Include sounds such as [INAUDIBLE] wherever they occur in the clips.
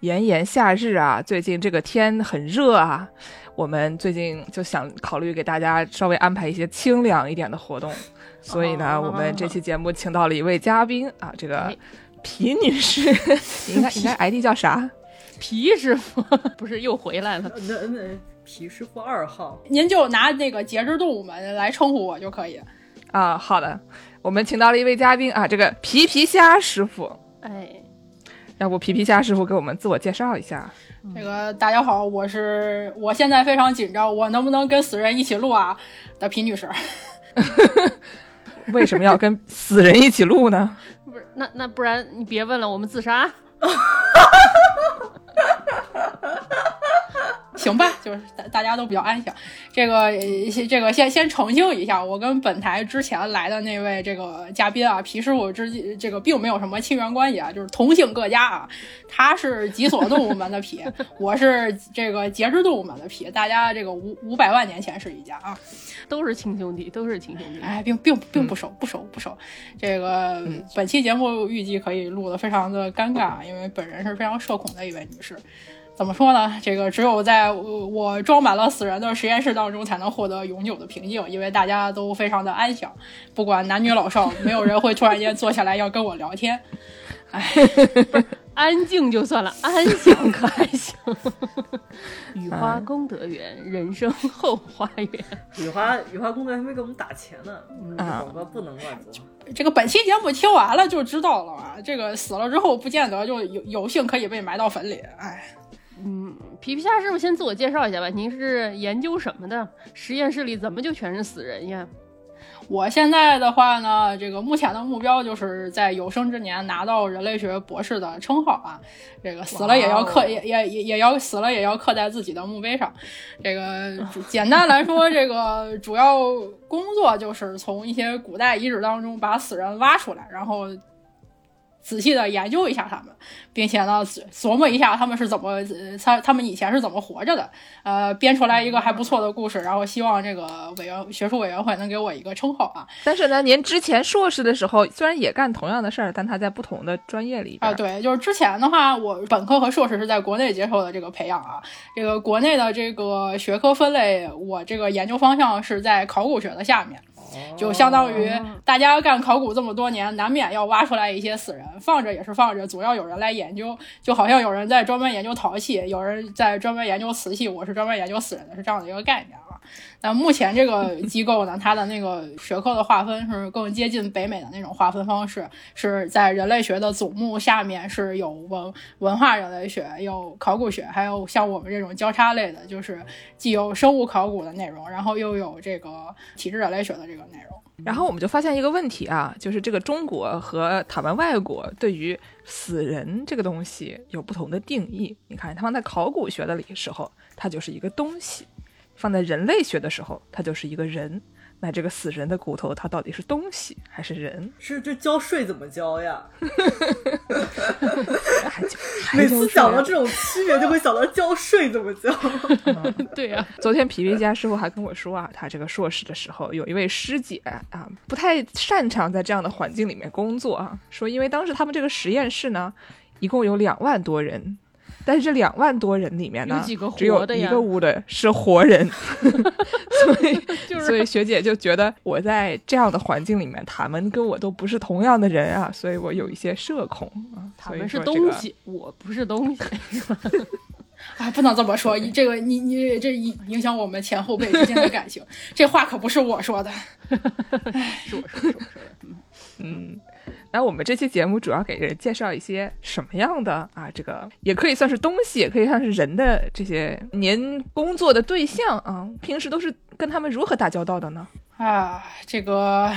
炎炎夏日啊，最近这个天很热啊，我们最近就想考虑给大家稍微安排一些清凉一点的活动，所以呢，我们这期节目请到了一位嘉宾啊，这个皮女士，应该应该 ID 叫啥？皮师傅不是又回来了？那那皮师傅二号，您就拿那个节肢动物们来称呼我就可以。啊，好的，我们请到了一位嘉宾啊，这个皮皮虾师傅，哎。要不皮皮虾师傅给我们自我介绍一下？这个大家好，我是我现在非常紧张，我能不能跟死人一起录啊？的皮女士，[LAUGHS] 为什么要跟死人一起录呢？不是，那那不然你别问了，我们自杀。[LAUGHS] 行吧，就是大大家都比较安详。这个这个先先澄清一下，我跟本台之前来的那位这个嘉宾啊，皮师傅之这个并没有什么亲缘关系啊，就是同姓各家啊。他是脊索动物门的皮，[LAUGHS] 我是这个节肢动物门的皮，大家这个五五百万年前是一家啊，都是亲兄弟，都是亲兄弟。哎，并并并不熟，不熟，不熟。这个本期节目预计可以录的非常的尴尬，因为本人是非常社恐的一位女士。怎么说呢？这个只有在我装满了死人的实验室当中，才能获得永久的平静，因为大家都非常的安详，不管男女老少，没有人会突然间坐下来要跟我聊天。哎，[LAUGHS] 安静就算了，安详 [LAUGHS] 可还行？雨花功德园，人生后花园。[LAUGHS] 雨花雨花功德还没给我们打钱呢，广告不能乱做。这个本期节目听完了就知道了啊，这个死了之后不见得就有有幸可以被埋到坟里。哎。嗯，皮皮虾师傅先自我介绍一下吧。您是研究什么的？实验室里怎么就全是死人呀？我现在的话呢，这个目前的目标就是在有生之年拿到人类学博士的称号啊。这个死了也要刻，也也也也要死了也要刻在自己的墓碑上。这个简单来说，这个主要工作就是从一些古代遗址当中把死人挖出来，然后。仔细的研究一下他们，并且呢，琢磨一下他们是怎么，他他们以前是怎么活着的，呃，编出来一个还不错的故事，然后希望这个委员学术委员会能给我一个称号啊。但是呢，您之前硕士的时候虽然也干同样的事儿，但他在不同的专业里啊，对，就是之前的话，我本科和硕士是在国内接受的这个培养啊，这个国内的这个学科分类，我这个研究方向是在考古学的下面。就相当于大家干考古这么多年，难免要挖出来一些死人，放着也是放着，总要有人来研究。就好像有人在专门研究陶器，有人在专门研究瓷器，我是专门研究死人的，是这样的一个概念。那目前这个机构呢，它的那个学科的划分是更接近北美的那种划分方式，是在人类学的总目下面是有文文化人类学、有考古学，还有像我们这种交叉类的，就是既有生物考古的内容，然后又有这个体质人类学的这个内容。然后我们就发现一个问题啊，就是这个中国和他们外国对于死人这个东西有不同的定义。你看，他们在考古学的里时候，它就是一个东西。放在人类学的时候，它就是一个人。那这个死人的骨头，它到底是东西还是人？[LAUGHS] 是这交税怎么交呀？[LAUGHS] 每次想到这种区别，就会想到交税怎么交。[LAUGHS] 对呀，昨天皮皮家师傅还跟我说啊，他这个硕士的时候，有一位师姐啊，不太擅长在这样的环境里面工作啊，说因为当时他们这个实验室呢，一共有两万多人。但是这两万多人里面呢，只有一个屋的是活人，[LAUGHS] 所以 [LAUGHS] 所以学姐就觉得我在这样的环境里面，他们跟我都不是同样的人啊，所以我有一些社恐啊。他们是东西，我不是东西。[LAUGHS] 啊，不能这么说，这个你你这影影响我们前后辈之间的感情，这话可不是我说的。是我说的，是我说的。嗯。那我们这期节目主要给人介绍一些什么样的啊？这个也可以算是东西，也可以算是人的这些您工作的对象啊。平时都是跟他们如何打交道的呢？啊，这个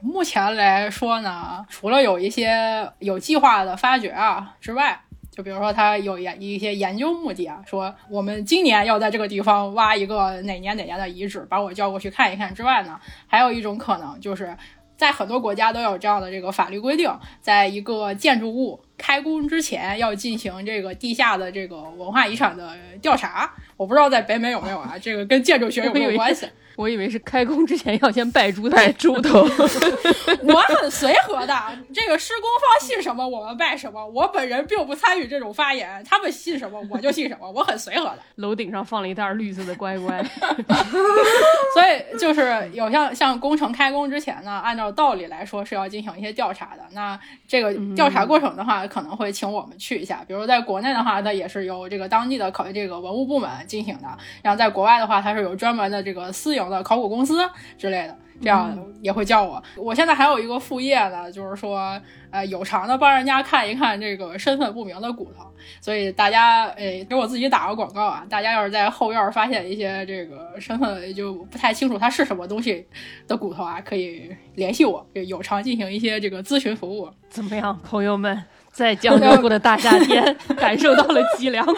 目前来说呢，除了有一些有计划的发掘啊之外，就比如说他有研一些研究目的啊，说我们今年要在这个地方挖一个哪年哪年的遗址，把我叫过去看一看之外呢，还有一种可能就是在很多国家都有这样的这个法律规定，在一个建筑物开工之前要进行这个地下的这个文化遗产的调查。我不知道在北美有没有啊，[LAUGHS] 这个跟建筑学有没有关系？我以为是开工之前要先拜猪头，拜猪头。我很随和的，这个施工方信什么我们拜什么。我本人并不参与这种发言，他们信什么我就信什么，我很随和的。楼顶上放了一袋绿色的乖乖，[LAUGHS] [LAUGHS] 所以就是有像像工程开工之前呢，按照道理来说是要进行一些调查的。那这个调查过程的话，可能会请我们去一下。比如在国内的话，它也是由这个当地的考这个文物部门进行的；然后在国外的话，它是有专门的这个私营。的考古公司之类的，这样也会叫我。我现在还有一个副业呢，就是说，呃，有偿的帮人家看一看这个身份不明的骨头。所以大家，诶，给我自己打个广告啊！大家要是在后院发现一些这个身份就不太清楚它是什么东西的骨头啊，可以联系我，有偿进行一些这个咨询服务。怎么样，朋友们？在江浙沪的大夏天，[LAUGHS] 感受到了脊梁骨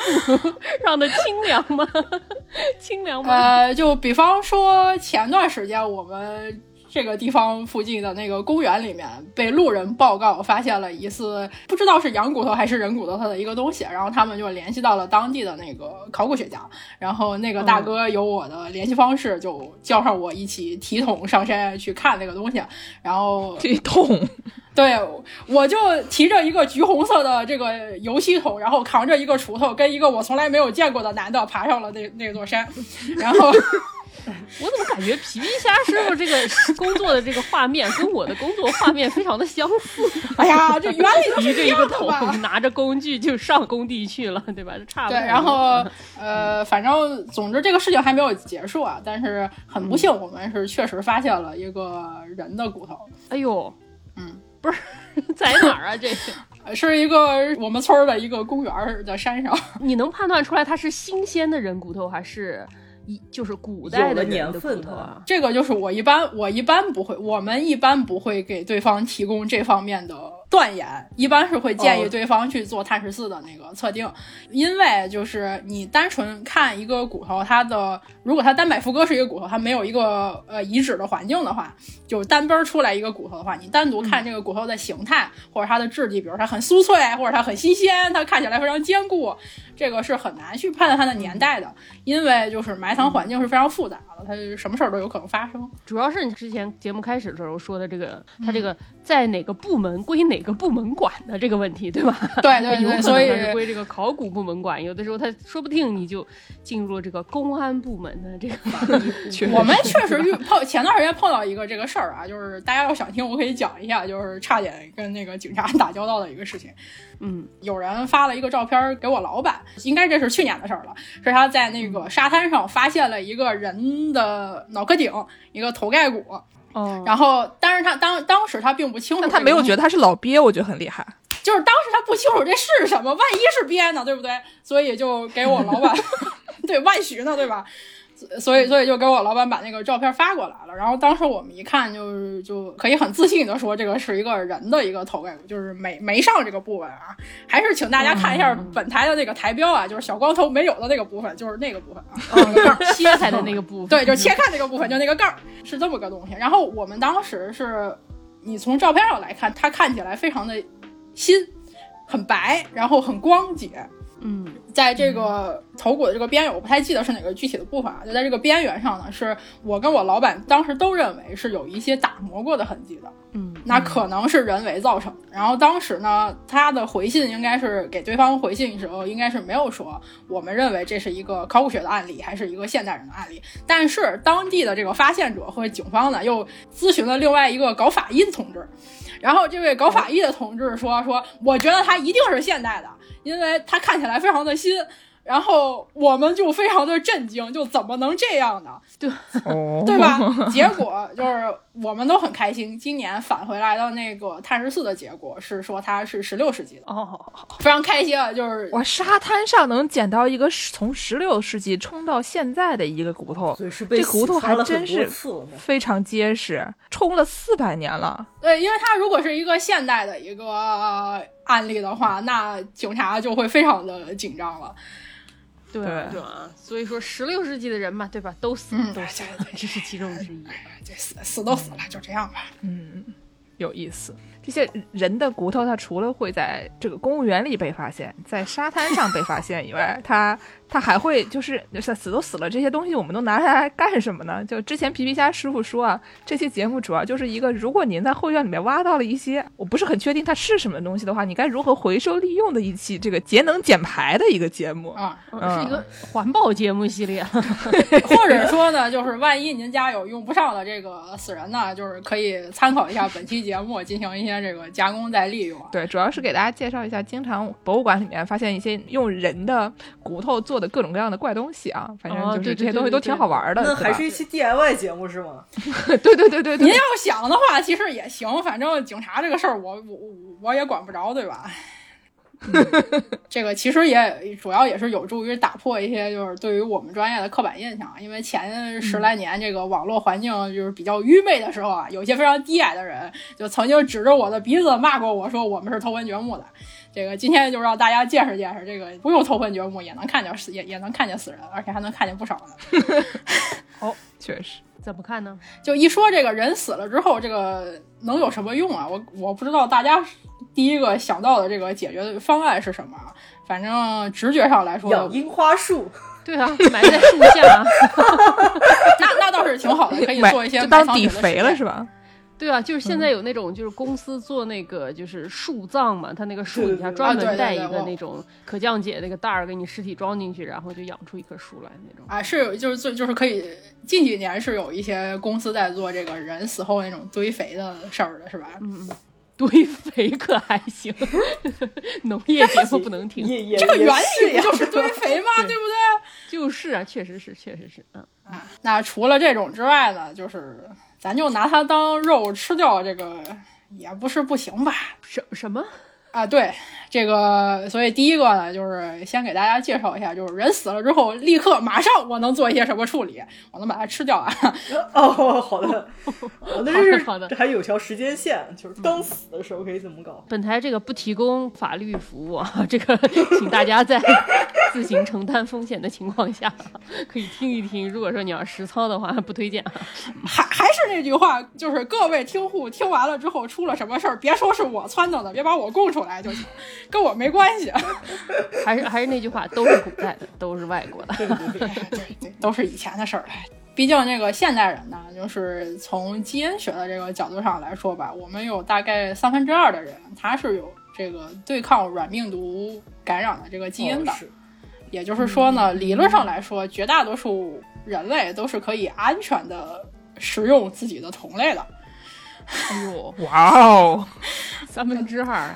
上的清凉吗？[LAUGHS] 清凉吗？呃，就比方说前段时间我们这个地方附近的那个公园里面，被路人报告发现了疑似不知道是羊骨头还是人骨头的一个东西，然后他们就联系到了当地的那个考古学家，然后那个大哥有我的联系方式，就叫上我一起提桶上山去看那个东西，然后提桶。对，我就提着一个橘红色的这个油漆桶，然后扛着一个锄头，跟一个我从来没有见过的男的爬上了那那座山。然后，[LAUGHS] 我怎么感觉皮皮虾师傅这个工作的这个画面跟我的工作画面非常的相似？哎呀，这原理提着一个桶，拿着工具就上工地去了，对吧？差不多。对，然后呃，反正总之这个事情还没有结束啊，但是很不幸，我们是确实发现了一个人的骨头。哎呦，嗯。不是在哪儿啊？这 [LAUGHS] 是一个我们村儿的一个公园的山上。[LAUGHS] 你能判断出来它是新鲜的人骨头还是一就是古代的年份头啊？这个就是我一般我一般不会，我们一般不会给对方提供这方面的。断言一般是会建议对方去做碳十四的那个测定，因为就是你单纯看一个骨头，它的如果它单摆副歌是一个骨头，它没有一个呃遗址的环境的话，就单奔出来一个骨头的话，你单独看这个骨头的形态或者它的质地，比如它很酥脆或者它很新鲜，它看起来非常坚固，这个是很难去判断它的年代的，因为就是埋藏环境是非常复杂的，它什么事儿都有可能发生。主要是你之前节目开始的时候说的这个，他这个在哪个部门归哪。个部门管的这个问题，对吧？对对对，[LAUGHS] 所以是归这个考古部门管。有的时候他说不定你就进入了这个公安部门的这个。[LAUGHS] 我们确实遇碰前段时间碰到一个这个事儿啊，就是大家要想听，我可以讲一下，就是差点跟那个警察打交道的一个事情。嗯，有人发了一个照片给我老板，应该这是去年的事儿了，是他在那个沙滩上发现了一个人的脑壳顶，一个头盖骨。哦，然后，但是他当当时他并不清楚，他没有觉得他是老鳖，我觉得很厉害。就是当时他不清楚这是什么，万一是鳖呢，对不对？所以就给我老板，[LAUGHS] 对，万许呢，对吧？所以，所以就给我老板把那个照片发过来了。然后当时我们一看，就是就可以很自信的说，这个是一个人的一个头盖骨，就是没没上这个部分啊。还是请大家看一下本台的那个台标啊，就是小光头没有的那个部分，就是那个部分啊，切开的那个部分。[LAUGHS] 对，就切开那个部分，就那个盖儿是这么个东西。然后我们当时是，你从照片上来看，它看起来非常的新，很白，然后很光洁。嗯，在这个头骨的这个边缘，我不太记得是哪个具体的部分啊。就在这个边缘上呢，是我跟我老板当时都认为是有一些打磨过的痕迹的。嗯，那可能是人为造成的。然后当时呢，他的回信应该是给对方回信的时候，应该是没有说我们认为这是一个考古学的案例，还是一个现代人的案例。但是当地的这个发现者和警方呢，又咨询了另外一个搞法医的同志。然后这位搞法医的同志说说，我觉得他一定是现代的。因为它看起来非常的新，然后我们就非常的震惊，就怎么能这样呢？对，对吧？[LAUGHS] 结果就是我们都很开心，今年返回来的那个碳十四的结果是说它是十六世纪的哦，非常开心啊！就是我沙滩上能捡到一个从十六世纪冲到现在的一个骨头，这骨头还真是非常结实，冲了四百年了。对，因为它如果是一个现代的一个。案例的话，那警察就会非常的紧张了。对对啊，所以说十六世纪的人嘛，对吧？都死，都死，这是其中之一。这死死都死了，就这样吧。嗯，有意思。这些人的骨头，它除了会在这个公务园里被发现，在沙滩上被发现以外，它。他还会就是 [LAUGHS] 死都死了，这些东西我们都拿下来干什么呢？就之前皮皮虾师傅说啊，这期节目主要就是一个，如果您在后院里面挖到了一些我不是很确定它是什么东西的话，你该如何回收利用的一期这个节能减排的一个节目啊，是一个环保节目系列，[LAUGHS] 或者说呢，就是万一您家有用不上的这个死人呢，就是可以参考一下本期节目进行一些这个加工再利用。对，主要是给大家介绍一下，经常博物馆里面发现一些用人的骨头做的。各种各样的怪东西啊，反正就是这些东西都挺好玩的。那还是一期 DIY 节目是吗？[LAUGHS] 对对对对，您要想的话，其实也行。反正警察这个事儿，我我我也管不着，对吧？[LAUGHS] 这个其实也主要也是有助于打破一些就是对于我们专业的刻板印象。因为前十来年这个网络环境就是比较愚昧的时候啊，有些非常低矮的人就曾经指着我的鼻子骂过我说我们是偷坟掘墓的。这个今天就让大家见识见识，这个不用偷坟掘墓也能看见死，也也能看见死人，而且还能看见不少的。[LAUGHS] 哦，确实，怎么看呢？就一说这个人死了之后，这个能有什么用啊？我我不知道大家第一个想到的这个解决方案是什么。反正直觉上来说，养樱花树。对啊，[LAUGHS] 埋在树下。[LAUGHS] [LAUGHS] 那那倒是挺好的，可以做一些当底肥了是吧？对啊，就是现在有那种就是公司做那个就是树葬嘛，他那个树底下专门带一个那种可降解那个袋儿，给你尸体装进去，然后就养出一棵树来那种。啊，是有就是做就是可以，近几年是有一些公司在做这个人死后那种堆肥的事儿的，是吧？嗯，堆肥可还行，[LAUGHS] 农业节目不能停。这个原理不就是堆肥吗？[LAUGHS] 对不对？就是啊，确实是，确实是，嗯啊。那除了这种之外呢，就是。咱就拿它当肉吃掉，这个也不是不行吧？什什么？啊，对，这个，所以第一个呢，就是先给大家介绍一下，就是人死了之后，立刻马上我能做一些什么处理，我能把它吃掉啊。[LAUGHS] 哦，好的，[LAUGHS] 好的，这是好的，这还有条时间线，就是刚死的时候可以怎么搞？本台这个不提供法律服务啊，这个请大家在自行承担风险的情况下可以听一听。如果说你要实操的话，不推荐。还还是那句话，就是各位听户听完了之后出了什么事儿，别说是我撺掇的，别把我供出。来就行，跟我没关系。[LAUGHS] 还是还是那句话，都是古代的，都是外国的，对对对，都是以前的事儿了。毕竟这个现代人呢，就是从基因学的这个角度上来说吧，我们有大概三分之二的人，他是有这个对抗软病毒感染的这个基因的。也就是说呢，理论上来说，绝大多数人类都是可以安全的食用自己的同类的。哎呦，哇哦，三分之二。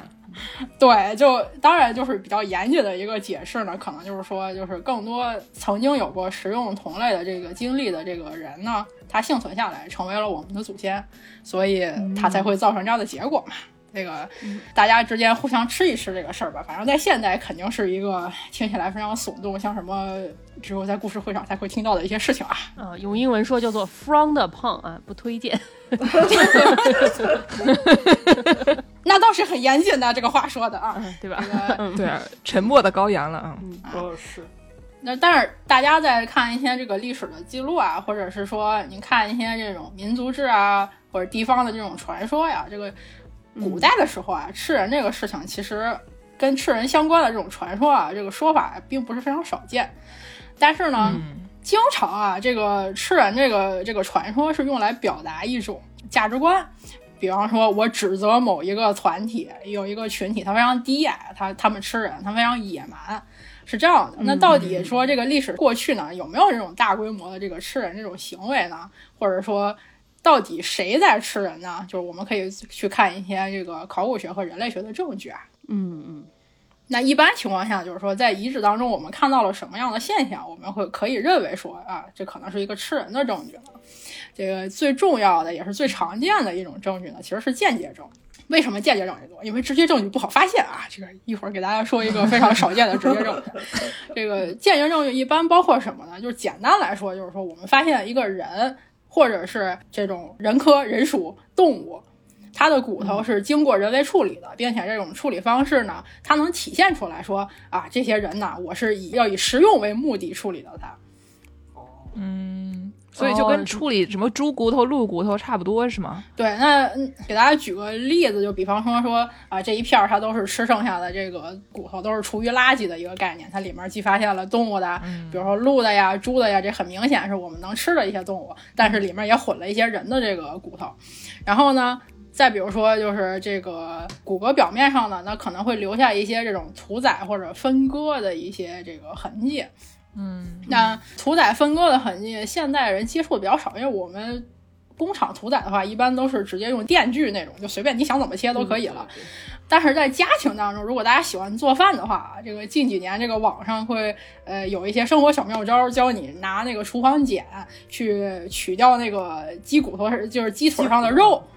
[LAUGHS] 对，就当然就是比较严谨的一个解释呢，可能就是说，就是更多曾经有过食用同类的这个经历的这个人呢，他幸存下来，成为了我们的祖先，所以他才会造成这样的结果嘛。这个大家之间互相吃一吃这个事儿吧，反正在现代肯定是一个听起来非常耸动，像什么只有在故事会上才会听到的一些事情啊。啊，用英文说叫做 “frowned upon” 啊，不推荐。[LAUGHS] 那倒是很严谨的，这个话说的啊，对吧？对，沉默的羔羊了啊。哦，是。那但是大家在看一些这个历史的记录啊，或者是说您看一些这种民族志啊，或者地方的这种传说呀，这个古代的时候啊，吃人这个事情，其实跟吃人相关的这种传说啊，这个说法并不是非常少见。但是呢，经常啊，这个吃人这个这个传说是用来表达一种价值观。比方说，我指责某一个团体有一个群体，他非常低矮，他他们吃人，他非常野蛮，是这样的。那到底说这个历史过去呢，有没有这种大规模的这个吃人这种行为呢？或者说，到底谁在吃人呢？就是我们可以去看一些这个考古学和人类学的证据啊。嗯嗯。那一般情况下，就是说在遗址当中，我们看到了什么样的现象，我们会可以认为说啊，这可能是一个吃人的证据呢？这个最重要的也是最常见的一种证据呢，其实是间接证。为什么间接证据多？因为直接证据不好发现啊。这个一会儿给大家说一个非常少见的直接证据。[LAUGHS] 这个间接证据一般包括什么呢？就是简单来说，就是说我们发现一个人，或者是这种人科人属动物，它的骨头是经过人为处理的，并且这种处理方式呢，它能体现出来说啊，这些人呢，我是以要以食用为目的处理的它。嗯，所以就跟处理什么猪骨头、鹿骨头差不多是吗？对，那给大家举个例子，就比方说说啊，这一片儿它都是吃剩下的这个骨头，都是厨余垃圾的一个概念。它里面既发现了动物的，比如说鹿的呀、猪的呀，这很明显是我们能吃的一些动物，但是里面也混了一些人的这个骨头。然后呢？再比如说，就是这个骨骼表面上呢，那可能会留下一些这种屠宰或者分割的一些这个痕迹。嗯，那屠宰分割的痕迹，现代人接触的比较少，因为我们工厂屠宰的话，一般都是直接用电锯那种，就随便你想怎么切都可以了。但是在家庭当中，如果大家喜欢做饭的话，这个近几年这个网上会呃有一些生活小妙招，教你拿那个厨房剪去取掉那个鸡骨头，就是鸡腿上的肉。对。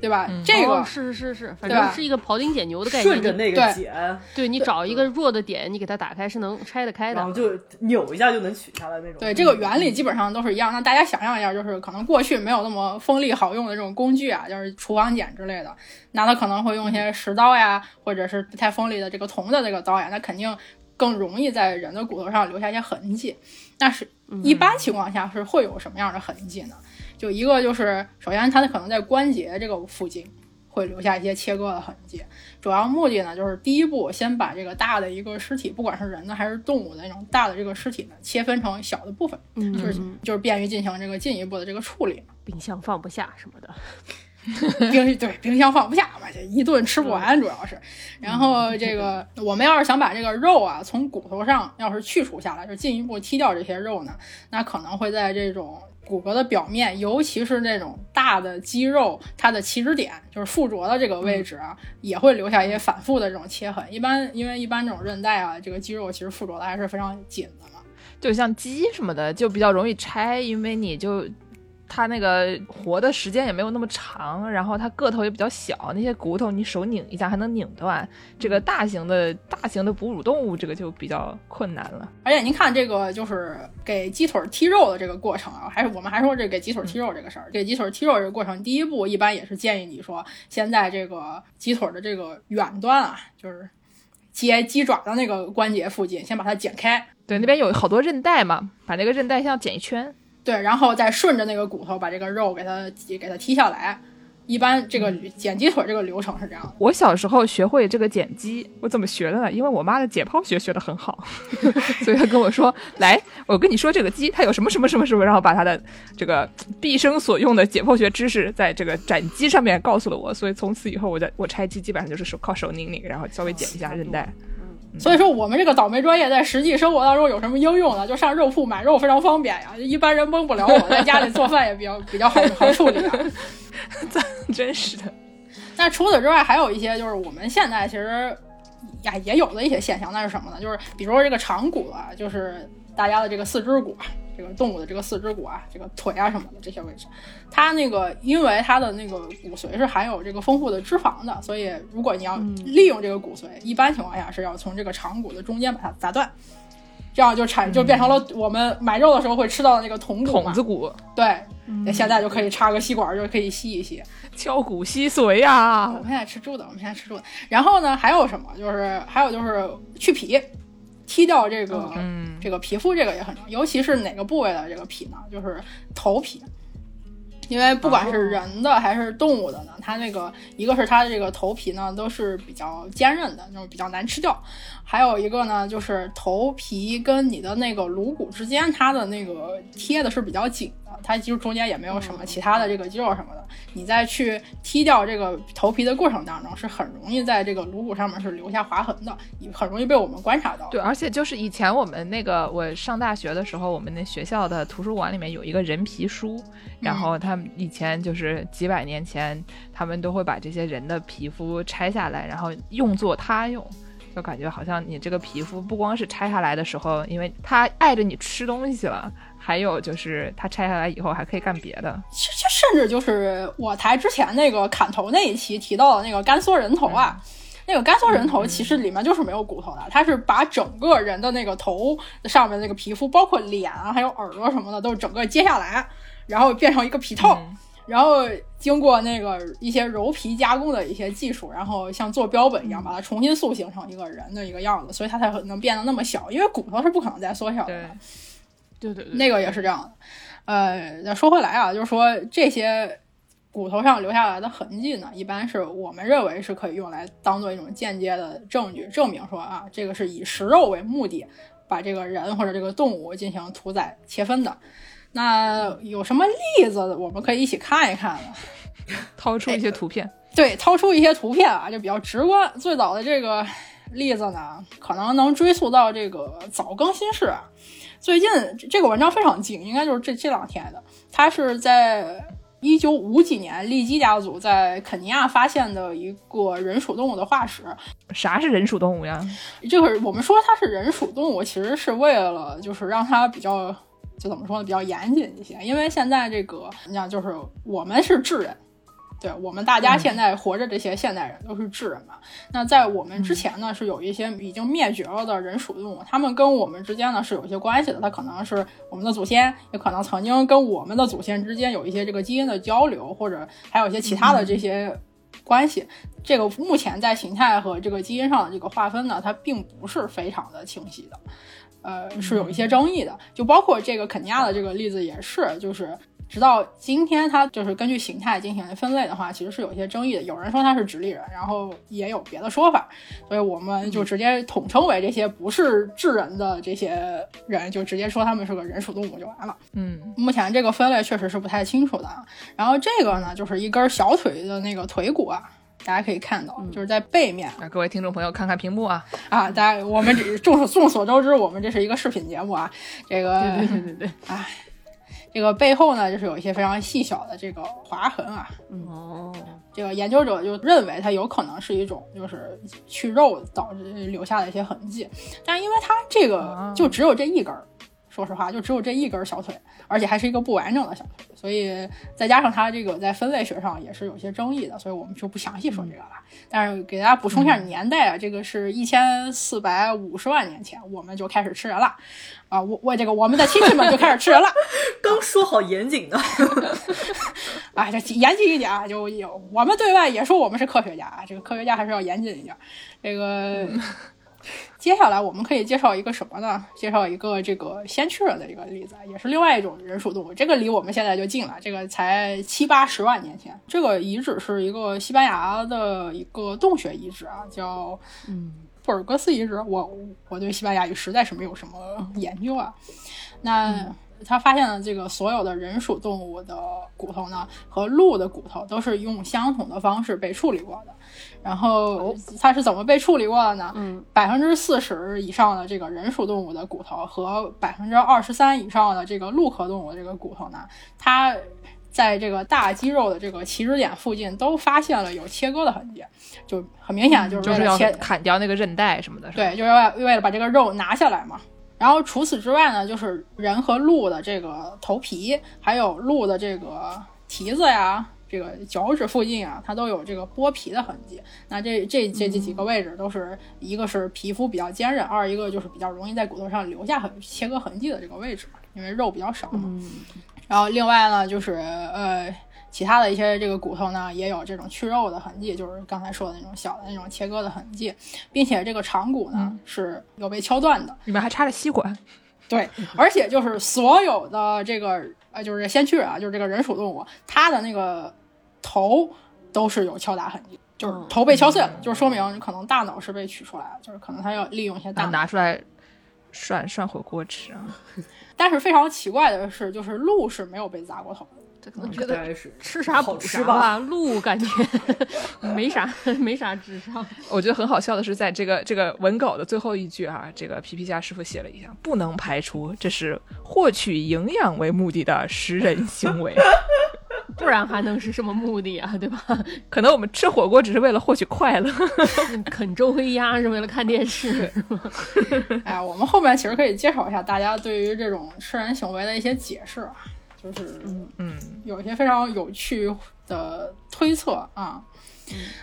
对吧？这个是是是是，反正是一个庖丁解牛的概念。顺着那个剪，对你找一个弱的点，你给它打开是能拆得开的，然后就扭一下就能取下来那种。对，这个原理基本上都是一样。那大家想象一下，就是可能过去没有那么锋利好用的这种工具啊，就是厨房剪之类的，那它可能会用一些石刀呀，或者是不太锋利的这个铜的这个刀呀，那肯定更容易在人的骨头上留下一些痕迹。但是一般情况下是会有什么样的痕迹呢？就一个就是，首先它可能在关节这个附近会留下一些切割的痕迹，主要目的呢就是第一步先把这个大的一个尸体，不管是人的还是动物的那种大的这个尸体呢，切分成小的部分，就是就是便于进行这个进一步的这个处理。冰箱放不下什么的，[LAUGHS] 冰对冰箱放不下嘛，就一顿吃不完主要是。然后这个我们要是想把这个肉啊从骨头上要是去除下来，就进一步剔掉这些肉呢，那可能会在这种。骨骼的表面，尤其是那种大的肌肉，它的起止点就是附着的这个位置啊，也会留下一些反复的这种切痕。一般因为一般这种韧带啊，这个肌肉其实附着的还是非常紧的嘛。就像鸡什么的，就比较容易拆，因为你就。它那个活的时间也没有那么长，然后它个头也比较小，那些骨头你手拧一下还能拧断。这个大型的大型的哺乳动物，这个就比较困难了。而且您看这个就是给鸡腿剔肉的这个过程啊，还是我们还说这给鸡腿剔肉这个事儿，给鸡腿剔肉这个过程，第一步一般也是建议你说，先在这个鸡腿的这个远端啊，就是接鸡爪的那个关节附近，先把它剪开。对，那边有好多韧带嘛，把那个韧带先要剪一圈。对，然后再顺着那个骨头把这个肉给它给它剔下来。一般这个剪鸡腿这个流程是这样的。我小时候学会这个剪鸡，我怎么学的呢？因为我妈的解剖学学得很好，[LAUGHS] 所以她跟我说：“来，我跟你说这个鸡它有什么什么什么什么。”然后把她的这个毕生所用的解剖学知识在这个斩鸡上面告诉了我。所以从此以后，我在我拆鸡基本上就是手靠手拧拧，然后稍微剪一下韧带。所以说，我们这个倒霉专业在实际生活当中有什么应用呢？就上肉铺买肉非常方便呀，一般人蒙不了。我在家里做饭也比较 [LAUGHS] 比较好好处理。[LAUGHS] 真是的。那除此之外，还有一些就是我们现在其实呀也有的一些现象，那是什么呢？就是比如说这个长骨啊，就是大家的这个四肢骨。这个动物的这个四肢骨啊，这个腿啊什么的这些位置，它那个因为它的那个骨髓是含有这个丰富的脂肪的，所以如果你要利用这个骨髓，一般情况下是要从这个长骨的中间把它砸断，这样就产就变成了我们买肉的时候会吃到的那个筒骨筒子骨。对，那现在就可以插个吸管就可以吸一吸，[LAUGHS] 敲骨吸髓啊。我们现在吃猪的，我们现在吃猪的。然后呢，还有什么？就是还有就是去皮。剔掉这个，这个皮肤这个也很重要，尤其是哪个部位的这个皮呢？就是头皮。因为不管是人的还是动物的呢，它那个一个是它的这个头皮呢都是比较坚韧的，就是比较难吃掉。还有一个呢，就是头皮跟你的那个颅骨之间，它的那个贴的是比较紧的，它其实中间也没有什么其他的这个肌肉什么的。你再去剔掉这个头皮的过程当中，是很容易在这个颅骨上面是留下划痕的，很容易被我们观察到。对，而且就是以前我们那个我上大学的时候，我们那学校的图书馆里面有一个人皮书，然后他们。以前就是几百年前，他们都会把这些人的皮肤拆下来，然后用作他用，就感觉好像你这个皮肤不光是拆下来的时候，因为它碍着你吃东西了，还有就是它拆下来以后还可以干别的。其实甚至就是我台之前那个砍头那一期提到的那个干缩人头啊，那个干缩人头其实里面就是没有骨头的，它是把整个人的那个头上面那个皮肤，包括脸啊，还有耳朵什么的，都是整个揭下来。然后变成一个皮套，然后经过那个一些柔皮加工的一些技术，然后像做标本一样把它重新塑形成一个人的一个样子，所以它才能变得那么小，因为骨头是不可能再缩小的。对对对，那个也是这样的。呃，那说回来啊，就是说这些骨头上留下来的痕迹呢，一般是我们认为是可以用来当做一种间接的证据，证明说啊，这个是以食肉为目的，把这个人或者这个动物进行屠宰切分的。那有什么例子我们可以一起看一看呢？[LAUGHS] 掏出一些图片，[LAUGHS] 对，掏出一些图片啊，就比较直观。最早的这个例子呢，可能能追溯到这个早更新世。最近这个文章非常近，应该就是这这两天的。它是在一九五几年，利基家族在肯尼亚发现的一个人属动物的化石。啥是人属动物呀？这个我们说它是人属动物，其实是为了就是让它比较。就怎么说呢，比较严谨一些，因为现在这个，你想，就是我们是智人，对我们大家现在活着这些现代人都是智人嘛。那在我们之前呢，是有一些已经灭绝了的人属动物，他们跟我们之间呢是有一些关系的，它可能是我们的祖先，也可能曾经跟我们的祖先之间有一些这个基因的交流，或者还有一些其他的这些关系。这个目前在形态和这个基因上的这个划分呢，它并不是非常的清晰的。呃，是有一些争议的，就包括这个肯尼亚的这个例子也是，就是直到今天，它就是根据形态进行分类的话，其实是有一些争议的。有人说它是直立人，然后也有别的说法，所以我们就直接统称为这些不是智人的这些人，就直接说他们是个人属动物就完了。嗯，目前这个分类确实是不太清楚的。然后这个呢，就是一根小腿的那个腿骨啊。大家可以看到，就是在背面。啊，各位听众朋友，看看屏幕啊！啊，大家，我们众众所周知，我们这是一个视频节目啊。这个，对对对对，哎，这个背后呢，就是有一些非常细小的这个划痕啊。哦，这个研究者就认为它有可能是一种就是去肉导致留下的一些痕迹，但因为它这个就只有这一根儿。说实话，就只有这一根小腿，而且还是一个不完整的小腿，所以再加上它这个在分类学上也是有些争议的，所以我们就不详细说这个了。但是给大家补充一下年代啊，这个是一千四百五十万年前我们就开始吃人了啊！我我这个我们的亲戚们就开始吃人了。[LAUGHS] 刚说好严谨的，啊，这严谨一点啊，就有我们对外也说我们是科学家啊，这个科学家还是要严谨一点。这个。[LAUGHS] 接下来我们可以介绍一个什么呢？介绍一个这个先驱人的一个例子，也是另外一种人属动物。这个离我们现在就近了，这个才七八十万年前。这个遗址是一个西班牙的一个洞穴遗址啊，叫嗯布尔格斯遗址。我我对西班牙语实在是没有什么研究啊。那他发现了这个所有的人属动物的骨头呢，和鹿的骨头都是用相同的方式被处理过的。然后它是怎么被处理过的呢？嗯，百分之四十以上的这个人属动物的骨头和百分之二十三以上的这个鹿科动物的这个骨头呢，它在这个大肌肉的这个起止点附近都发现了有切割的痕迹，就很明显就是为了切砍掉那个韧带什么的。对，就是为为了把这个肉拿下来嘛。然后除此之外呢，就是人和鹿的这个头皮，还有鹿的这个蹄子呀。这个脚趾附近啊，它都有这个剥皮的痕迹。那这这这这几个位置都是一个是皮肤比较坚韧，二一个就是比较容易在骨头上留下痕切割痕迹的这个位置，因为肉比较少嘛。然后另外呢，就是呃其他的一些这个骨头呢，也有这种去肉的痕迹，就是刚才说的那种小的那种切割的痕迹，并且这个长骨呢是有被敲断的，里面还插着吸管。对，[LAUGHS] 而且就是所有的这个呃，就是先驱啊，就是这个人属动物，它的那个。头都是有敲打痕迹，就是头被敲碎了，就是说明可能大脑是被取出来了，就是可能它要利用一些大脑拿出来涮涮火锅吃啊。[LAUGHS] 但是非常奇怪的是，就是鹿是没有被砸过头，这可能觉得吃啥补啥吧。鹿感觉 [LAUGHS] 没啥没啥智商。我觉得很好笑的是，在这个这个文稿的最后一句啊，这个皮皮虾师傅写了一下，不能排除这是获取营养为目的的食人行为。[LAUGHS] 不然还能是什么目的啊？对吧？[LAUGHS] 可能我们吃火锅只是为了获取快乐，啃周黑鸭是为了看电视。哎，我们后面其实可以介绍一下大家对于这种吃人行为的一些解释啊，就是嗯，有一些非常有趣的推测啊。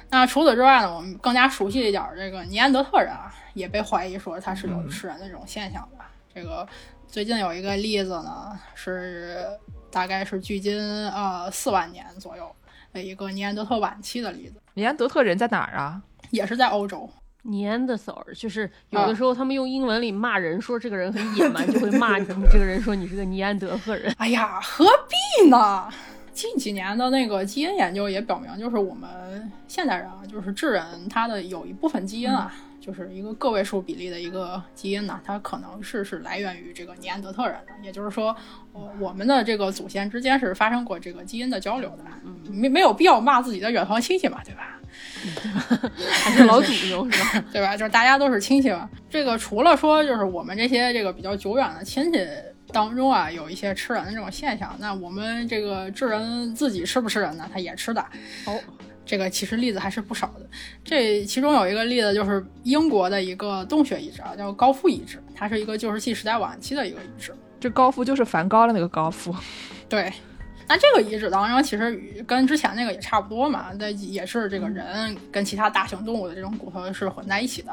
那除此之外呢，我们更加熟悉一点这个尼安德特人啊，也被怀疑说他是有吃人的这种现象的。这个最近有一个例子呢，是大概是距今呃四万年左右的一个尼安德特晚期的例子。尼安德特人在哪儿啊？也是在欧洲。尼安德尔就是有的时候他们用英文里骂人，说这个人很野蛮，就会骂你这个人说你是个尼安德特人。哎呀，何必呢？近几年的那个基因研究也表明，就是我们现代人啊，就是智人，他的有一部分基因啊，就是一个个位数比例的一个基因呢，它可能是是来源于这个尼安德特人的。也就是说，我我们的这个祖先之间是发生过这个基因的交流的。嗯没没有必要骂自己的远房亲戚嘛，对吧？[LAUGHS] 还是老祖宗是吧？[LAUGHS] 对吧？就是大家都是亲戚嘛。这个除了说，就是我们这些这个比较久远的亲戚。当中啊，有一些吃人的这种现象。那我们这个智人自己吃不吃人呢？他也吃的。哦，这个其实例子还是不少的。这其中有一个例子就是英国的一个洞穴遗址啊，叫高夫遗址，它是一个旧石器时代晚期的一个遗址。这高夫就是梵高的那个高夫。对。那这个遗址当中，其实跟之前那个也差不多嘛，那也是这个人跟其他大型动物的这种骨头是混在一起的。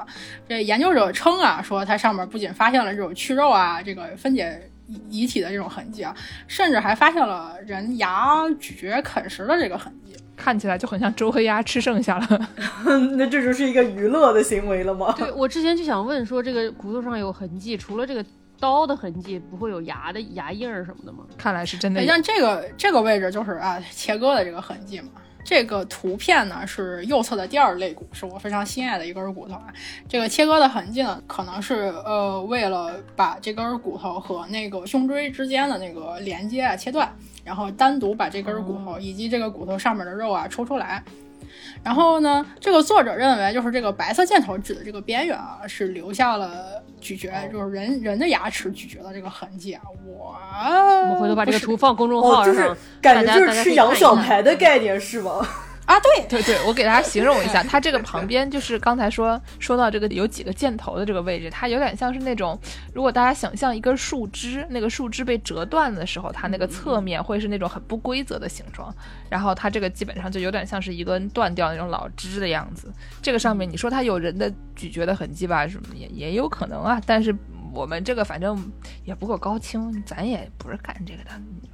这研究者称啊，说它上面不仅发现了这种去肉啊，这个分解。遗体的这种痕迹啊，甚至还发现了人牙咀嚼啃食的这个痕迹，看起来就很像周黑鸭吃剩下了。[LAUGHS] 那这就是一个娱乐的行为了吗？对我之前就想问说，这个骨头上有痕迹，除了这个刀的痕迹，不会有牙的牙印儿什么的吗？看来是真的。像这个这个位置就是啊，切割的这个痕迹嘛。这个图片呢是右侧的第二肋骨，是我非常心爱的一根骨头啊。这个切割的痕迹呢，可能是呃为了把这根骨头和那个胸椎之间的那个连接啊切断，然后单独把这根骨头以及这个骨头上面的肉啊抽出来。然后呢，这个作者认为，就是这个白色箭头指的这个边缘啊，是留下了咀嚼，就是人人的牙齿咀嚼的这个痕迹啊。我我们回头把这个图放公众号上，就是感觉就是吃羊小排的概念是吗？啊，对对对，我给大家形容一下，[LAUGHS] 它这个旁边就是刚才说说到这个有几个箭头的这个位置，它有点像是那种，如果大家想象一根树枝，那个树枝被折断的时候，它那个侧面会是那种很不规则的形状，然后它这个基本上就有点像是一根断掉那种老枝的样子。这个上面你说它有人的咀嚼的痕迹吧，什么也也有可能啊，但是。我们这个反正也不够高清，咱也不是干这个的。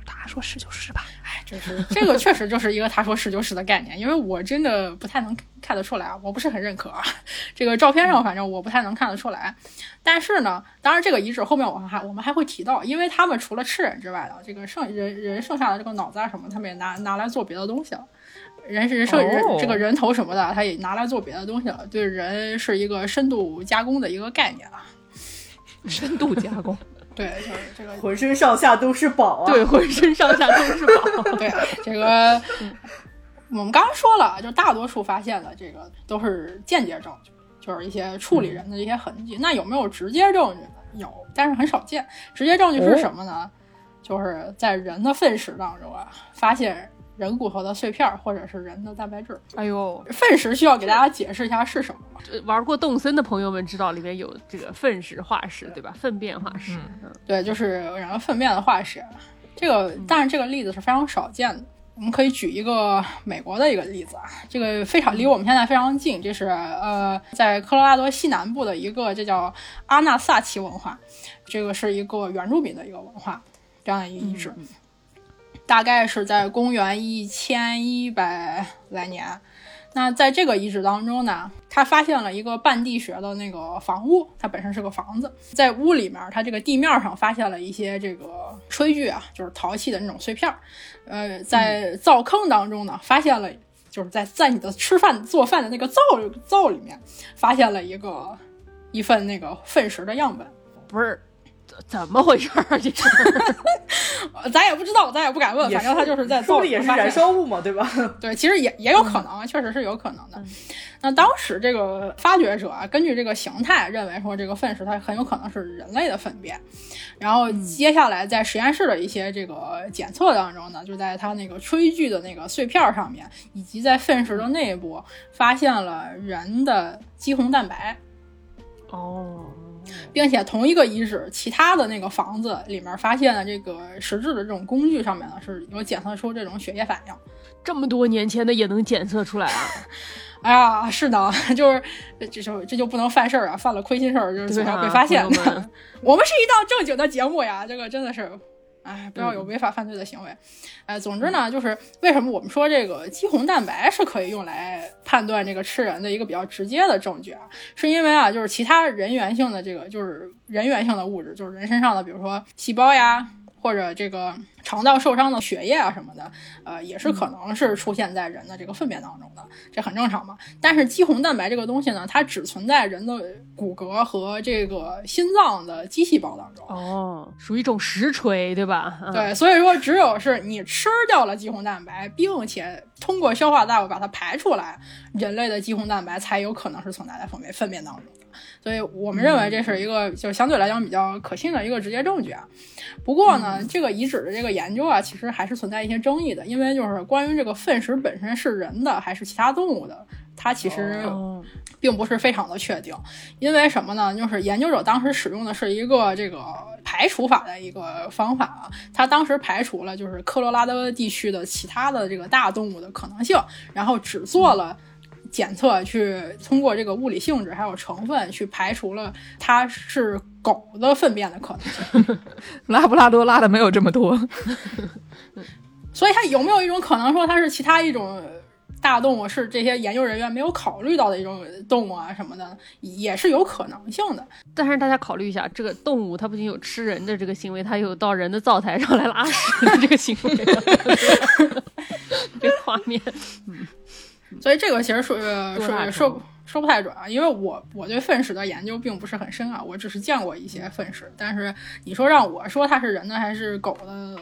他说是就是吧，哎，就是 [LAUGHS] 这个确实就是一个他说是就是的概念，因为我真的不太能看得出来啊，我不是很认可啊。这个照片上反正我不太能看得出来，但是呢，当然这个遗址后面我们还我们还会提到，因为他们除了吃人之外的，这个剩人人剩下的这个脑子啊什么，他们也拿拿来做别的东西了。人是人剩人这个人头什么的，他也拿来做别的东西了，对人是一个深度加工的一个概念啊。深度加工，[LAUGHS] 对，就是这个浑身上下都是宝啊！对，浑身上下都是宝。[LAUGHS] 对，这个我们刚刚说了，就大多数发现的这个都是间接证据，就是一些处理人的一些痕迹。那有没有直接证据呢？有，但是很少见。直接证据是什么呢？就是在人的粪屎当中啊，发现。人骨头的碎片或者是人的蛋白质。哎呦，粪石需要给大家解释一下是什么吗？玩过动森的朋友们知道里面有这个粪石化石，对吧？粪便化石，对，就是人粪便的化石。这个，但是这个例子是非常少见的。我们可以举一个美国的一个例子啊，这个非常离我们现在非常近，这是呃，在科罗拉多西南部的一个，这叫阿纳萨奇文化，这个是一个原住民的一个文化，这样的一个遗址。大概是在公元一千一百来年，那在这个遗址当中呢，他发现了一个半地穴的那个房屋，它本身是个房子，在屋里面，它这个地面上发现了一些这个炊具啊，就是陶器的那种碎片儿，呃，在灶坑当中呢，发现了，就是在在你的吃饭做饭的那个灶灶里面，发现了一个一份那个粪石的样本，不是。怎么回事儿？这是，[LAUGHS] 咱也不知道，咱也不敢问。反正他就是在灶里也是燃烧物嘛，对吧？[LAUGHS] 对，其实也也有可能，确实是有可能的。那当时这个发掘者啊，根据这个形态认为说，这个粪石它很有可能是人类的粪便。然后接下来在实验室的一些这个检测当中呢，就在它那个炊具的那个碎片上面，以及在粪石的内部，发现了人的肌红蛋白。哦。并且同一个遗址，其他的那个房子里面发现的这个实质的这种工具上面呢，是有检测出这种血液反应。这么多年前的也能检测出来啊？哎呀，是的，就是这就这就不能犯事儿啊，犯了亏心事儿就是总要被发现的。[LAUGHS] 我们是一档正经的节目呀，这个真的是。哎，不要有违法犯罪的行为。哎，总之呢，就是为什么我们说这个肌红蛋白是可以用来判断这个吃人的一个比较直接的证据啊？是因为啊，就是其他人源性的这个就是人源性的物质，就是人身上的，比如说细胞呀。或者这个肠道受伤的血液啊什么的，呃，也是可能是出现在人的这个粪便当中的，这很正常嘛。但是肌红蛋白这个东西呢，它只存在人的骨骼和这个心脏的肌细胞当中。哦，属于一种实锤，对吧？对，所以说只有是你吃掉了肌红蛋白，并且通过消化道把它排出来，人类的肌红蛋白才有可能是存在在粪便粪便当中。所以我们认为这是一个就相对来讲比较可信的一个直接证据啊。不过呢，这个遗址的这个研究啊，其实还是存在一些争议的，因为就是关于这个粪石本身是人的还是其他动物的，它其实并不是非常的确定。因为什么呢？就是研究者当时使用的是一个这个排除法的一个方法啊，他当时排除了就是科罗拉多地区的其他的这个大动物的可能性，然后只做了。检测去通过这个物理性质还有成分去排除了它是狗的粪便的可能性，[LAUGHS] 拉布拉多拉的没有这么多，所以它有没有一种可能说它是其他一种大动物，是这些研究人员没有考虑到的一种动物啊什么的，也是有可能性的。但是大家考虑一下，这个动物它不仅有吃人的这个行为，它有到人的灶台上来拉屎的这个行为，[LAUGHS] 这画面，嗯。所以这个其实属于属于说说不太准啊，因为我我对粪屎的研究并不是很深啊，我只是见过一些粪屎，但是你说让我说它是人的还是狗的，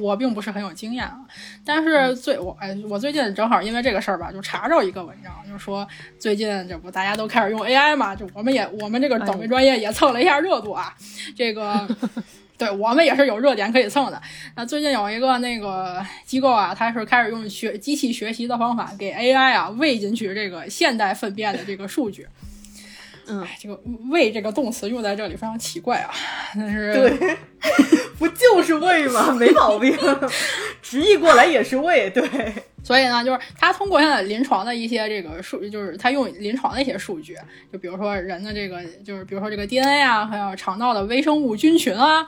我并不是很有经验啊。但是最我哎，我最近正好因为这个事儿吧，就查着一个文章，就是说最近这不大家都开始用 AI 嘛，就我们也我们这个抖音专业也蹭了一下热度啊，这个。[LAUGHS] 对我们也是有热点可以蹭的。那最近有一个那个机构啊，它是开始用学机器学习的方法给 AI 啊喂进去这个现代粪便的这个数据。嗯，这个“胃”这个动词用在这里非常奇怪啊，但是对，不就是胃吗？没毛病，直译过来也是胃。对。所以呢，就是他通过现在临床的一些这个数，就是他用临床的一些数据，就比如说人的这个，就是比如说这个 DNA 啊，还有肠道的微生物菌群啊，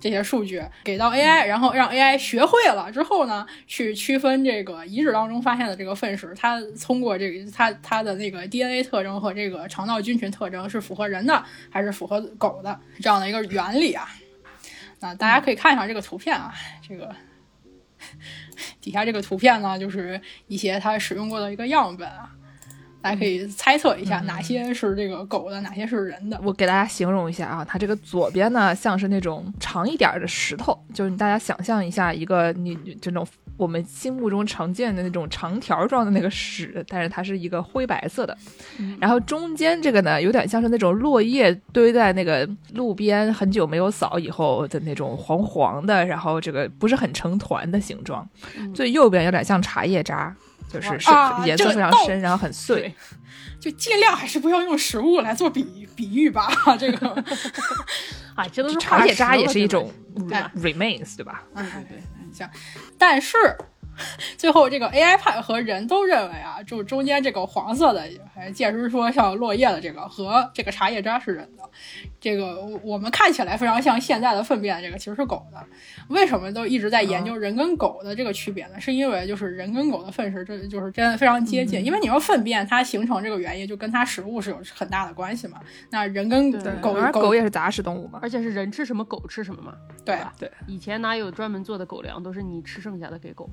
这些数据给到 AI，然后让 AI 学会了之后呢，去区分这个遗址当中发现的这个粪石，它通过这个它它的那个 DNA 特征和这个肠道菌群特征是符合人的还是符合狗的这样的一个原理啊。那大家可以看一下这个图片啊，这个。[LAUGHS] 底下这个图片呢，就是一些它使用过的一个样本啊，大家可以猜测一下哪些是这个狗的，哪些是人的。我给大家形容一下啊，它这个左边呢像是那种长一点的石头，就是大家想象一下一个你这种。我们心目中常见的那种长条状的那个屎，但是它是一个灰白色的。然后中间这个呢，有点像是那种落叶堆在那个路边很久没有扫以后的那种黄黄的，然后这个不是很成团的形状。最右边有点像茶叶渣，就是颜色非常深，然后很碎。就尽量还是不要用食物来做比比喻吧。这个 [LAUGHS] 啊，这都是茶叶渣，也是一种 remains，对吧？对对对。行，但是最后这个 AI 派和人都认为啊，就中间这个黄色的，还介实说像落叶的这个和这个茶叶渣是人的，这个我们看起来非常像现在的粪便，这个其实是狗的。为什么都一直在研究人跟狗的这个区别呢？是因为就是人跟狗的粪食，这就是真的非常接近。因为你说粪便它形成这个原因，就跟它食物是有很大的关系嘛。那人跟狗，狗也是杂食动物嘛，而且是人吃什么狗吃什么嘛。对对，以前哪有专门做的狗粮，都是你吃剩下的给狗。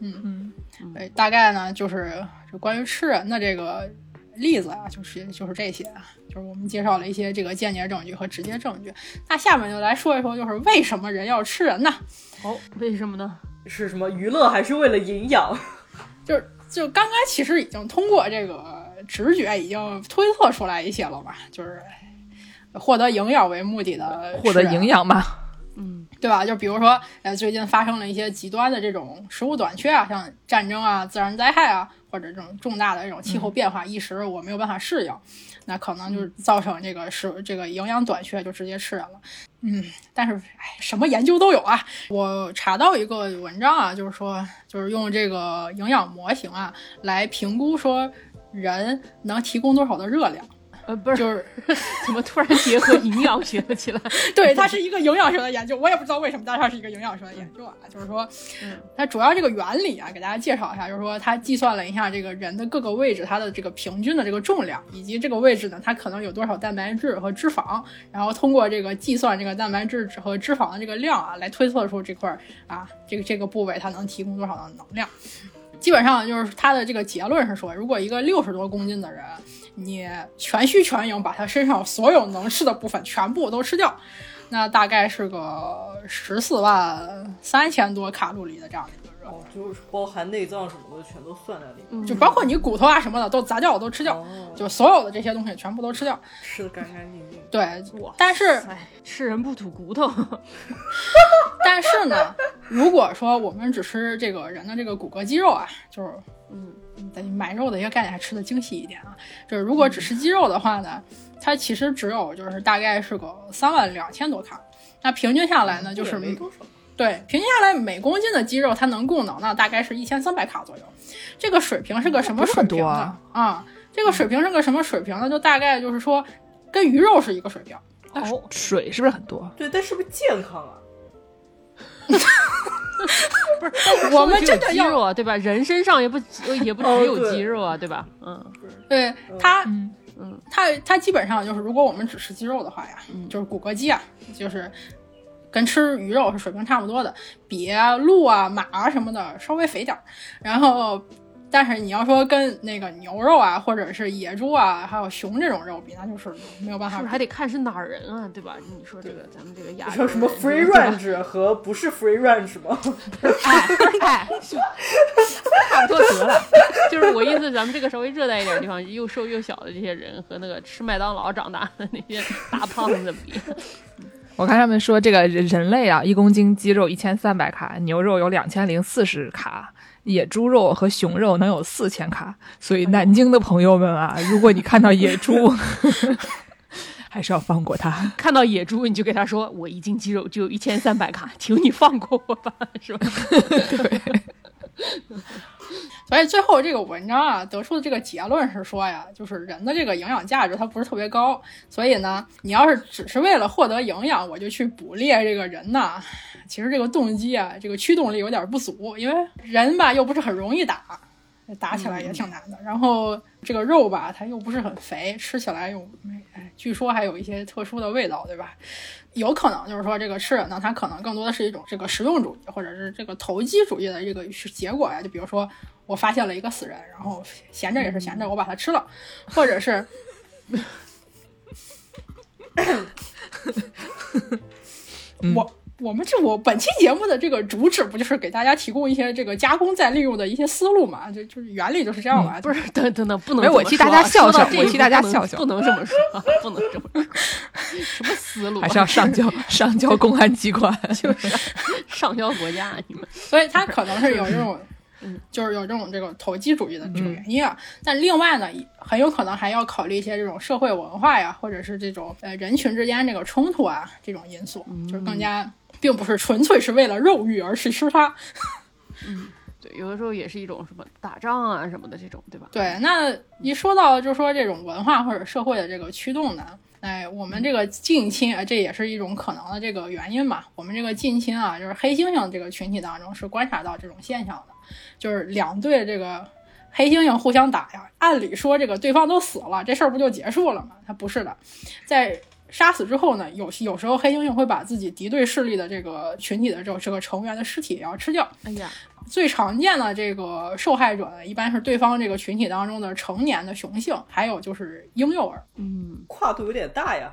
嗯嗯，哎，大概呢就是就关于吃人的这个例子啊，就是就是这些啊，就是我们介绍了一些这个间接证据和直接证据。那下面就来说一说，就是为什么人要吃人呢？哦，为什么呢？是什么娱乐还是为了营养？[LAUGHS] 就是就刚刚其实已经通过这个直觉已经推测出来一些了吧，就是获得营养为目的的，获得营养嘛。嗯，对吧？就比如说，呃，最近发生了一些极端的这种食物短缺啊，像战争啊、自然灾害啊，或者这种重大的这种气候变化，一时我没有办法适应，那可能就是造成这个是这个营养短缺，就直接吃人了。嗯，但是哎，什么研究都有啊。我查到一个文章啊，就是说，就是用这个营养模型啊来评估说人能提供多少的热量。呃，不是，就是 [LAUGHS] 怎么突然结合营养学了起来？[LAUGHS] 对，它是一个营养学的研究，我也不知道为什么，但是它是一个营养学的研究啊。就是说，嗯，它主要这个原理啊，给大家介绍一下，就是说，它计算了一下这个人的各个位置它的这个平均的这个重量，以及这个位置呢，它可能有多少蛋白质和脂肪，然后通过这个计算这个蛋白质和脂肪的这个量啊，来推测出这块啊，这个这个部位它能提供多少的能量。基本上就是它的这个结论是说，如果一个六十多公斤的人，你全虚全影把他身上所有能吃的部分全部都吃掉，那大概是个十四万三千多卡路里的这样的一个热哦，就是包含内脏什么的全都算在里面，就包括你骨头啊什么的都砸掉都吃掉，哦就所有的这些东西全部都吃掉。吃的干干净净。对，但是哎，吃人不吐骨头，[LAUGHS] 但是呢，如果说我们只吃这个人的这个骨骼肌肉啊，就是嗯，咱买肉的一个概念还吃的精细一点啊。就是如果只吃鸡肉的话呢，它其实只有就是大概是个三万两千多卡。那平均下来呢，就是也没多少。对，平均下来每公斤的鸡肉它能供能呢大概是一千三百卡左右。这个水平是个什么水平呢？啊啊，这个水平是个什么水平呢？就大概就是说跟鱼肉是一个水平。哦，水是不是很多？对，但是不是健康啊？[LAUGHS] 我们真的要肌肉啊，对吧？人身上也不也不哦只有肌肉啊，对吧？嗯对他，嗯嗯，它它基本上就是，如果我们只吃鸡肉的话呀，嗯就是骨骼肌啊，就是跟吃鱼肉是水平差不多的，比鹿啊、马啊什么的稍微肥点儿。然后，但是你要说跟那个牛肉啊，或者是野猪啊，还有熊这种肉比，那就是没有办法。是不是还得看是哪儿人啊，对吧？你说这个咱们这个亚洲像什么 free range 和不是 free range 吗？哎差不多得了。就是我意思，咱们这个稍微热带一点的地方，又瘦又小的这些人，和那个吃麦当劳长大的那些大胖子比，[LAUGHS] 我看他们说，这个人人类啊，一公斤鸡肉一千三百卡，牛肉有两千零四十卡，野猪肉和熊肉能有四千卡。所以南京的朋友们啊，如果你看到野猪，[LAUGHS] 还是要放过它。看到野猪你就给他说：“我一斤鸡肉就有一千三百卡，请你放过我吧，是吧？” [LAUGHS] [LAUGHS] 所以最后这个文章啊得出的这个结论是说呀，就是人的这个营养价值它不是特别高，所以呢，你要是只是为了获得营养，我就去捕猎这个人呐，其实这个动机啊，这个驱动力有点不足，因为人吧又不是很容易打，打起来也挺难的。然后这个肉吧，它又不是很肥，吃起来又没，哎，据说还有一些特殊的味道，对吧？有可能就是说，这个吃人呢，它可能更多的是一种这个实用主义，或者是这个投机主义的这个结果呀。就比如说，我发现了一个死人，然后闲着也是闲着，我把它吃了，或者是，[LAUGHS] 我我们这我本期节目的这个主旨不就是给大家提供一些这个加工再利用的一些思路嘛？就就是原理就是这样嘛。不是，等等等，不能没有我这么说替大家笑笑我替大家步不能笑笑不能这么说，不能这么说，什么思路啊？还是要上交 [LAUGHS] 上交公安机关。[LAUGHS] 就是上交国家，你们所以他可能是有这种，[LAUGHS] 就是有这种这个投机主义的这种原因啊。但另外呢，很有可能还要考虑一些这种社会文化呀，或者是这种呃人群之间这个冲突啊这种因素，就是更加并不是纯粹是为了肉欲而去吃它。嗯对，有的时候也是一种什么打仗啊什么的这种，对吧？对，那一说到就说这种文化或者社会的这个驱动呢，哎，我们这个近亲啊，这也是一种可能的这个原因嘛。我们这个近亲啊，就是黑猩猩这个群体当中是观察到这种现象的，就是两队这个黑猩猩互相打呀，按理说这个对方都死了，这事儿不就结束了吗？它不是的，在杀死之后呢，有有时候黑猩猩会把自己敌对势力的这个群体的这个这个成员的尸体也要吃掉。哎呀，最常见的这个受害者呢，一般是对方这个群体当中的成年的雄性，还有就是婴幼儿。嗯，跨度有点大呀。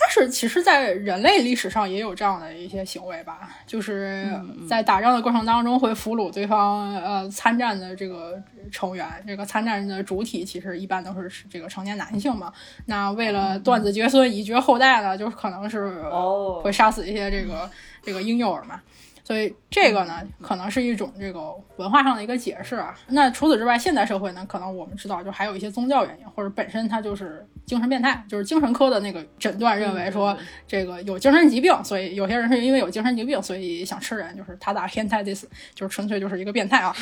但是其实，在人类历史上也有这样的一些行为吧，就是在打仗的过程当中会俘虏对方呃参战的这个成员，这个参战的主体其实一般都是这个成年男性嘛。那为了断子绝孙、以绝后代呢，就是可能是哦会杀死一些这个这个婴幼儿嘛。所以这个呢，可能是一种这个文化上的一个解释啊。那除此之外，现代社会呢，可能我们知道就还有一些宗教原因，或者本身它就是精神变态，就是精神科的那个诊断认为说这个有精神疾病，所以有些人是因为有精神疾病，所以想吃人，就是他打变态 this，就是纯粹就是一个变态啊。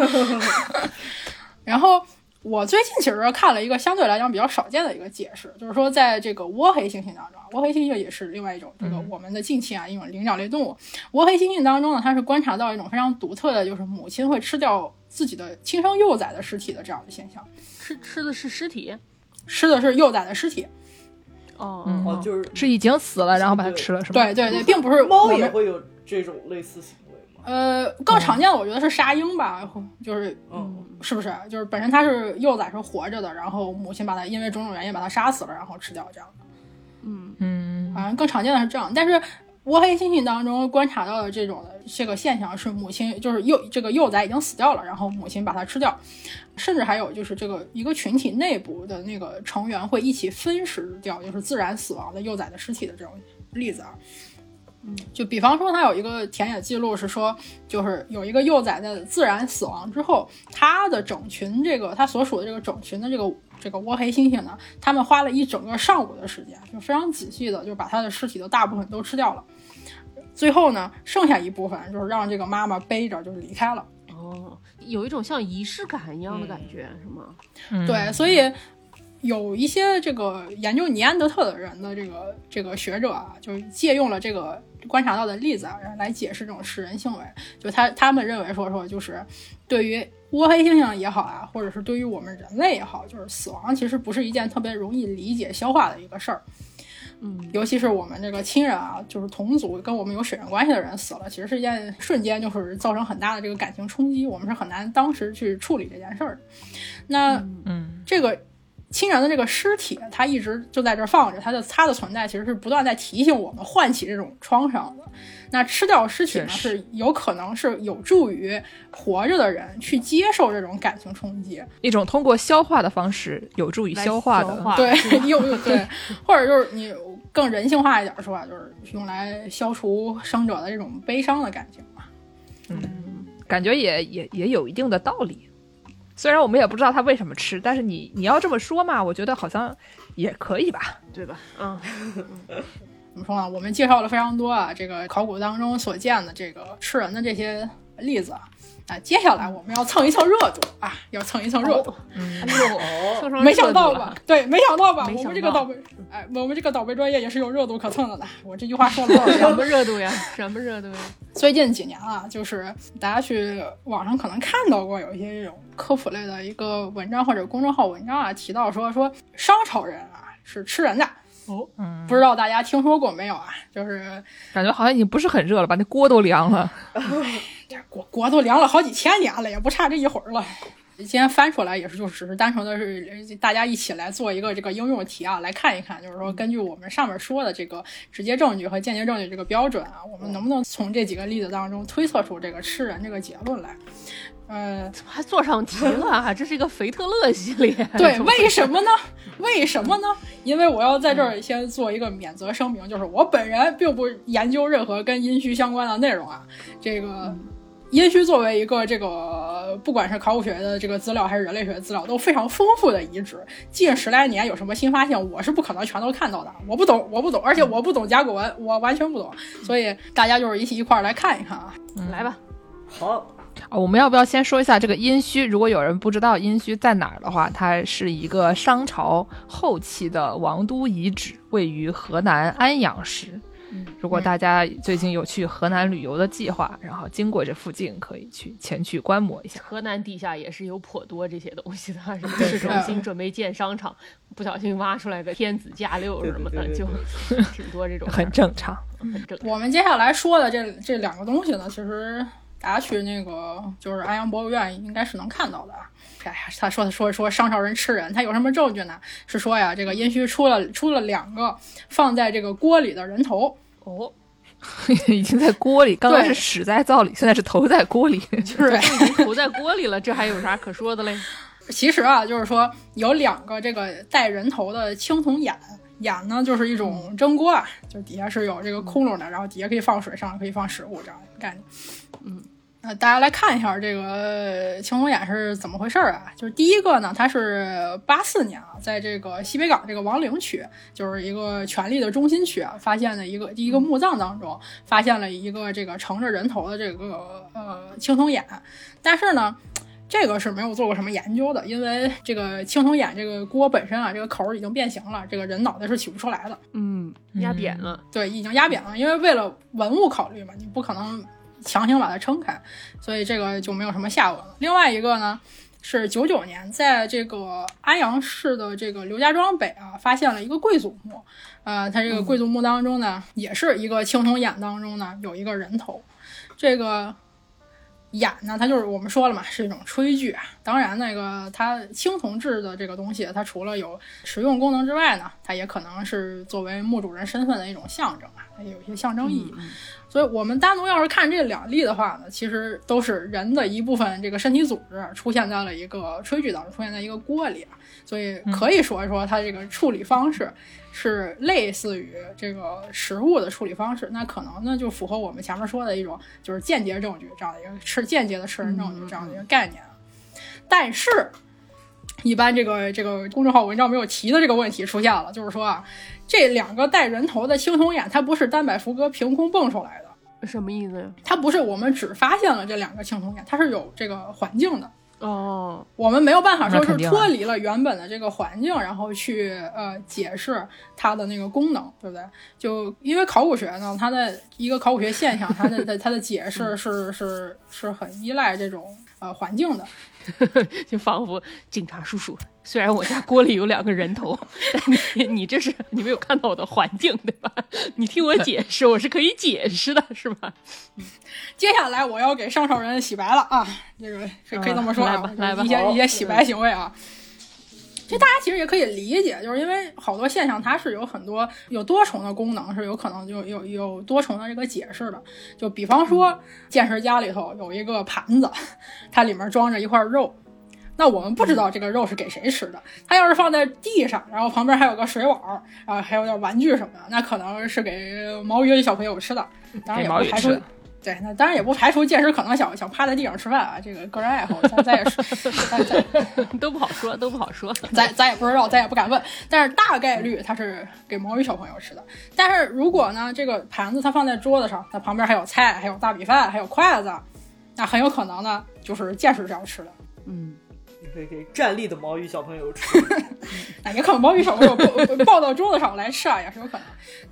[LAUGHS] 然后。我最近其实看了一个相对来讲比较少见的一个解释，就是说在这个窝黑猩猩当中，倭黑猩猩也是另外一种这个我们的近亲啊一种灵长类动物。倭黑猩猩当中呢，它是观察到一种非常独特的，就是母亲会吃掉自己的亲生幼崽的尸体的这样的现象。吃吃的是尸体，吃的是幼崽的尸体。哦哦，就是是已经死了，然后把它吃了，是吗？对对对，并不是猫也会有这种类似行为吗？呃，更常见的我觉得是沙鹰吧，就是嗯。是不是？就是本身它是幼崽是活着的，然后母亲把它因为种种原因把它杀死了，然后吃掉这样的。嗯嗯，反正更常见的是这样。但是窝黑猩猩当中观察到的这种的这个现象是母亲就是幼这个幼崽已经死掉了，然后母亲把它吃掉，甚至还有就是这个一个群体内部的那个成员会一起分食掉就是自然死亡的幼崽的尸体的这种例子啊。就比方说，它有一个田野记录是说，就是有一个幼崽在自然死亡之后，它的整群这个它所属的这个整群的这个这个窝黑猩猩呢，他们花了一整个上午的时间，就非常仔细的就把它的尸体的大部分都吃掉了，最后呢，剩下一部分就是让这个妈妈背着就离开了。哦，有一种像仪式感一样的感觉，是吗？对，所以。有一些这个研究尼安德特的人的这个这个学者啊，就借用了这个观察到的例子啊，来解释这种食人行为。就他他们认为说说，就是对于倭黑猩猩也好啊，或者是对于我们人类也好，就是死亡其实不是一件特别容易理解消化的一个事儿。嗯，尤其是我们这个亲人啊，就是同族跟我们有血缘关系的人死了，其实是一件瞬间就是造成很大的这个感情冲击，我们是很难当时去处理这件事儿。那嗯，这个。亲人的这个尸体，它一直就在这放着，它的它的存在其实是不断在提醒我们，唤起这种创伤的。那吃掉尸体呢，是有可能是有助于活着的人去接受这种感情冲击，一种通过消化的方式有助于消化的，对，又对，或者就是你更人性化一点说啊，就是用来消除生者的这种悲伤的感情嘛。嗯，感觉也也也有一定的道理。虽然我们也不知道他为什么吃，但是你你要这么说嘛，我觉得好像也可以吧，对吧？嗯，怎么说呢？我们介绍了非常多啊，这个考古当中所见的这个吃人的这些例子啊。啊，接下来我们要蹭一蹭热度啊，要蹭一蹭热度。没想到吧？对，没想到吧？我们这个倒霉，哎，我们这个倒霉专业也是有热度可蹭的呢。我这句话说的什么热度呀？什么热度呀？[LAUGHS] 最近几年啊，就是大家去网上可能看到过有一些这种科普类的一个文章或者公众号文章啊，提到说说商朝人啊是吃人的哦，不知道大家听说过没有啊？就是感觉好像已经不是很热了吧？那锅都凉了。[LAUGHS] 这国国都凉了好几千年了，也不差这一会儿了。今天翻出来也是，就只是单纯的是大家一起来做一个这个应用题啊，来看一看，就是说根据我们上面说的这个直接证据和间接证据这个标准啊，我们能不能从这几个例子当中推测出这个吃人这个结论来？呃，还做上题了，这是一个腓特勒系列。对，为什么呢？为什么呢？因为我要在这儿先做一个免责声明，就是我本人并不研究任何跟阴虚相关的内容啊，这个。殷墟作为一个这个，不管是考古学的这个资料，还是人类学资料，都非常丰富的遗址。近十来年有什么新发现，我是不可能全都看到的。[LAUGHS] 我不懂，我不懂，而且我不懂甲骨文，我完全不懂。所以大家就是一起一块儿来看一看啊，来吧。好，我们要不要先说一下这个殷墟？如果有人不知道殷墟在哪儿的话，它是一个商朝后期的王都遗址，位于河南安阳市。如果大家最近有去河南旅游的计划，然后经过这附近，可以去前去观摩一下。河南地下也是有颇多这些东西的，[LAUGHS] 什么市中心准备建商场，不小心挖出来个天子驾六什么的，就 [LAUGHS] 挺多这种，很正常，很正。我们接下来说的这这两个东西呢，其实大家去那个就是安阳博物院应该是能看到的。哎呀，他说他说说商朝人吃人，他有什么证据呢？是说呀，这个殷墟出了出了两个放在这个锅里的人头。哦，已经在锅里，刚刚是屎在灶里，现在是头在锅里，就是已经头在锅里了，这还有啥可说的嘞？其实啊，就是说有两个这个带人头的青铜眼，眼呢就是一种蒸锅啊，就底下是有这个窟窿的，然后底下可以放水，上面可以放食物这样一个概念。嗯，那大家来看一下这个青铜眼是怎么回事儿啊？就是第一个呢，它是八四年啊，在这个西北港这个王陵区，就是一个权力的中心区啊，发现了一个第一个墓葬当中，发现了一个这个盛着人头的这个呃青铜眼，但是呢。这个是没有做过什么研究的，因为这个青铜眼这个锅本身啊，这个口已经变形了，这个人脑袋是取不出来的。嗯，压扁了。对，已经压扁了，因为为了文物考虑嘛，你不可能强行把它撑开，所以这个就没有什么下文了。另外一个呢，是九九年在这个安阳市的这个刘家庄北啊，发现了一个贵族墓，呃，它这个贵族墓当中呢，也是一个青铜眼当中呢有一个人头，这个。眼呢，它就是我们说了嘛，是一种炊具啊。当然，那个它青铜制的这个东西，它除了有实用功能之外呢，它也可能是作为墓主人身份的一种象征啊，它有一些象征意义。所以，我们单独要是看这两例的话呢，其实都是人的一部分这个身体组织出现在了一个炊具当中，出现在一个锅里啊。所以可以说一说它这个处理方式。是类似于这个食物的处理方式，那可能呢就符合我们前面说的一种，就是间接证据这样的一个吃间接的吃人证据这样的一个概念。但是，一般这个这个公众号文章没有提的这个问题出现了，就是说啊，这两个带人头的青铜眼，它不是单摆福哥凭空蹦出来的，什么意思呀？它不是我们只发现了这两个青铜眼，它是有这个环境的。哦，我们没有办法说是脱离了原本的这个环境，然后去呃解释它的那个功能，对不对？就因为考古学呢，它的一个考古学现象，它的它的解释是是是很依赖这种呃环境的。[LAUGHS] 就仿佛警察叔叔，虽然我家锅里有两个人头，但你你这是你没有看到我的环境，对吧？你听我解释，我是可以解释的，是吧？[LAUGHS] 接下来我要给上上人洗白了啊，这个是可以这么说啊，来吧，一些一些洗白行为啊。这大家其实也可以理解，就是因为好多现象它是有很多有多重的功能，是有可能就有有多重的这个解释的。就比方说，剑师家里头有一个盘子，它里面装着一块肉，那我们不知道这个肉是给谁吃的。它要是放在地上，然后旁边还有个水碗，然后还有点玩具什么的，那可能是给毛鱼的小朋友吃的。当然也不排除。对，那当然也不排除剑师可能想想趴在地上吃饭啊，这个个人爱好，咱咱也是，咱咱 [LAUGHS] 都不好说，都不好说，咱咱也不知道，咱也不敢问。但是大概率它是给毛鱼小朋友吃的。但是如果呢，这个盘子它放在桌子上，它旁边还有菜，还有大米饭，还有筷子，那很有可能呢，就是剑师这样吃的。嗯。可以给站立的毛鱼小朋友吃，[LAUGHS] 那也可能毛鱼小朋友抱 [LAUGHS] 抱到桌子上来吃啊，也是有可能。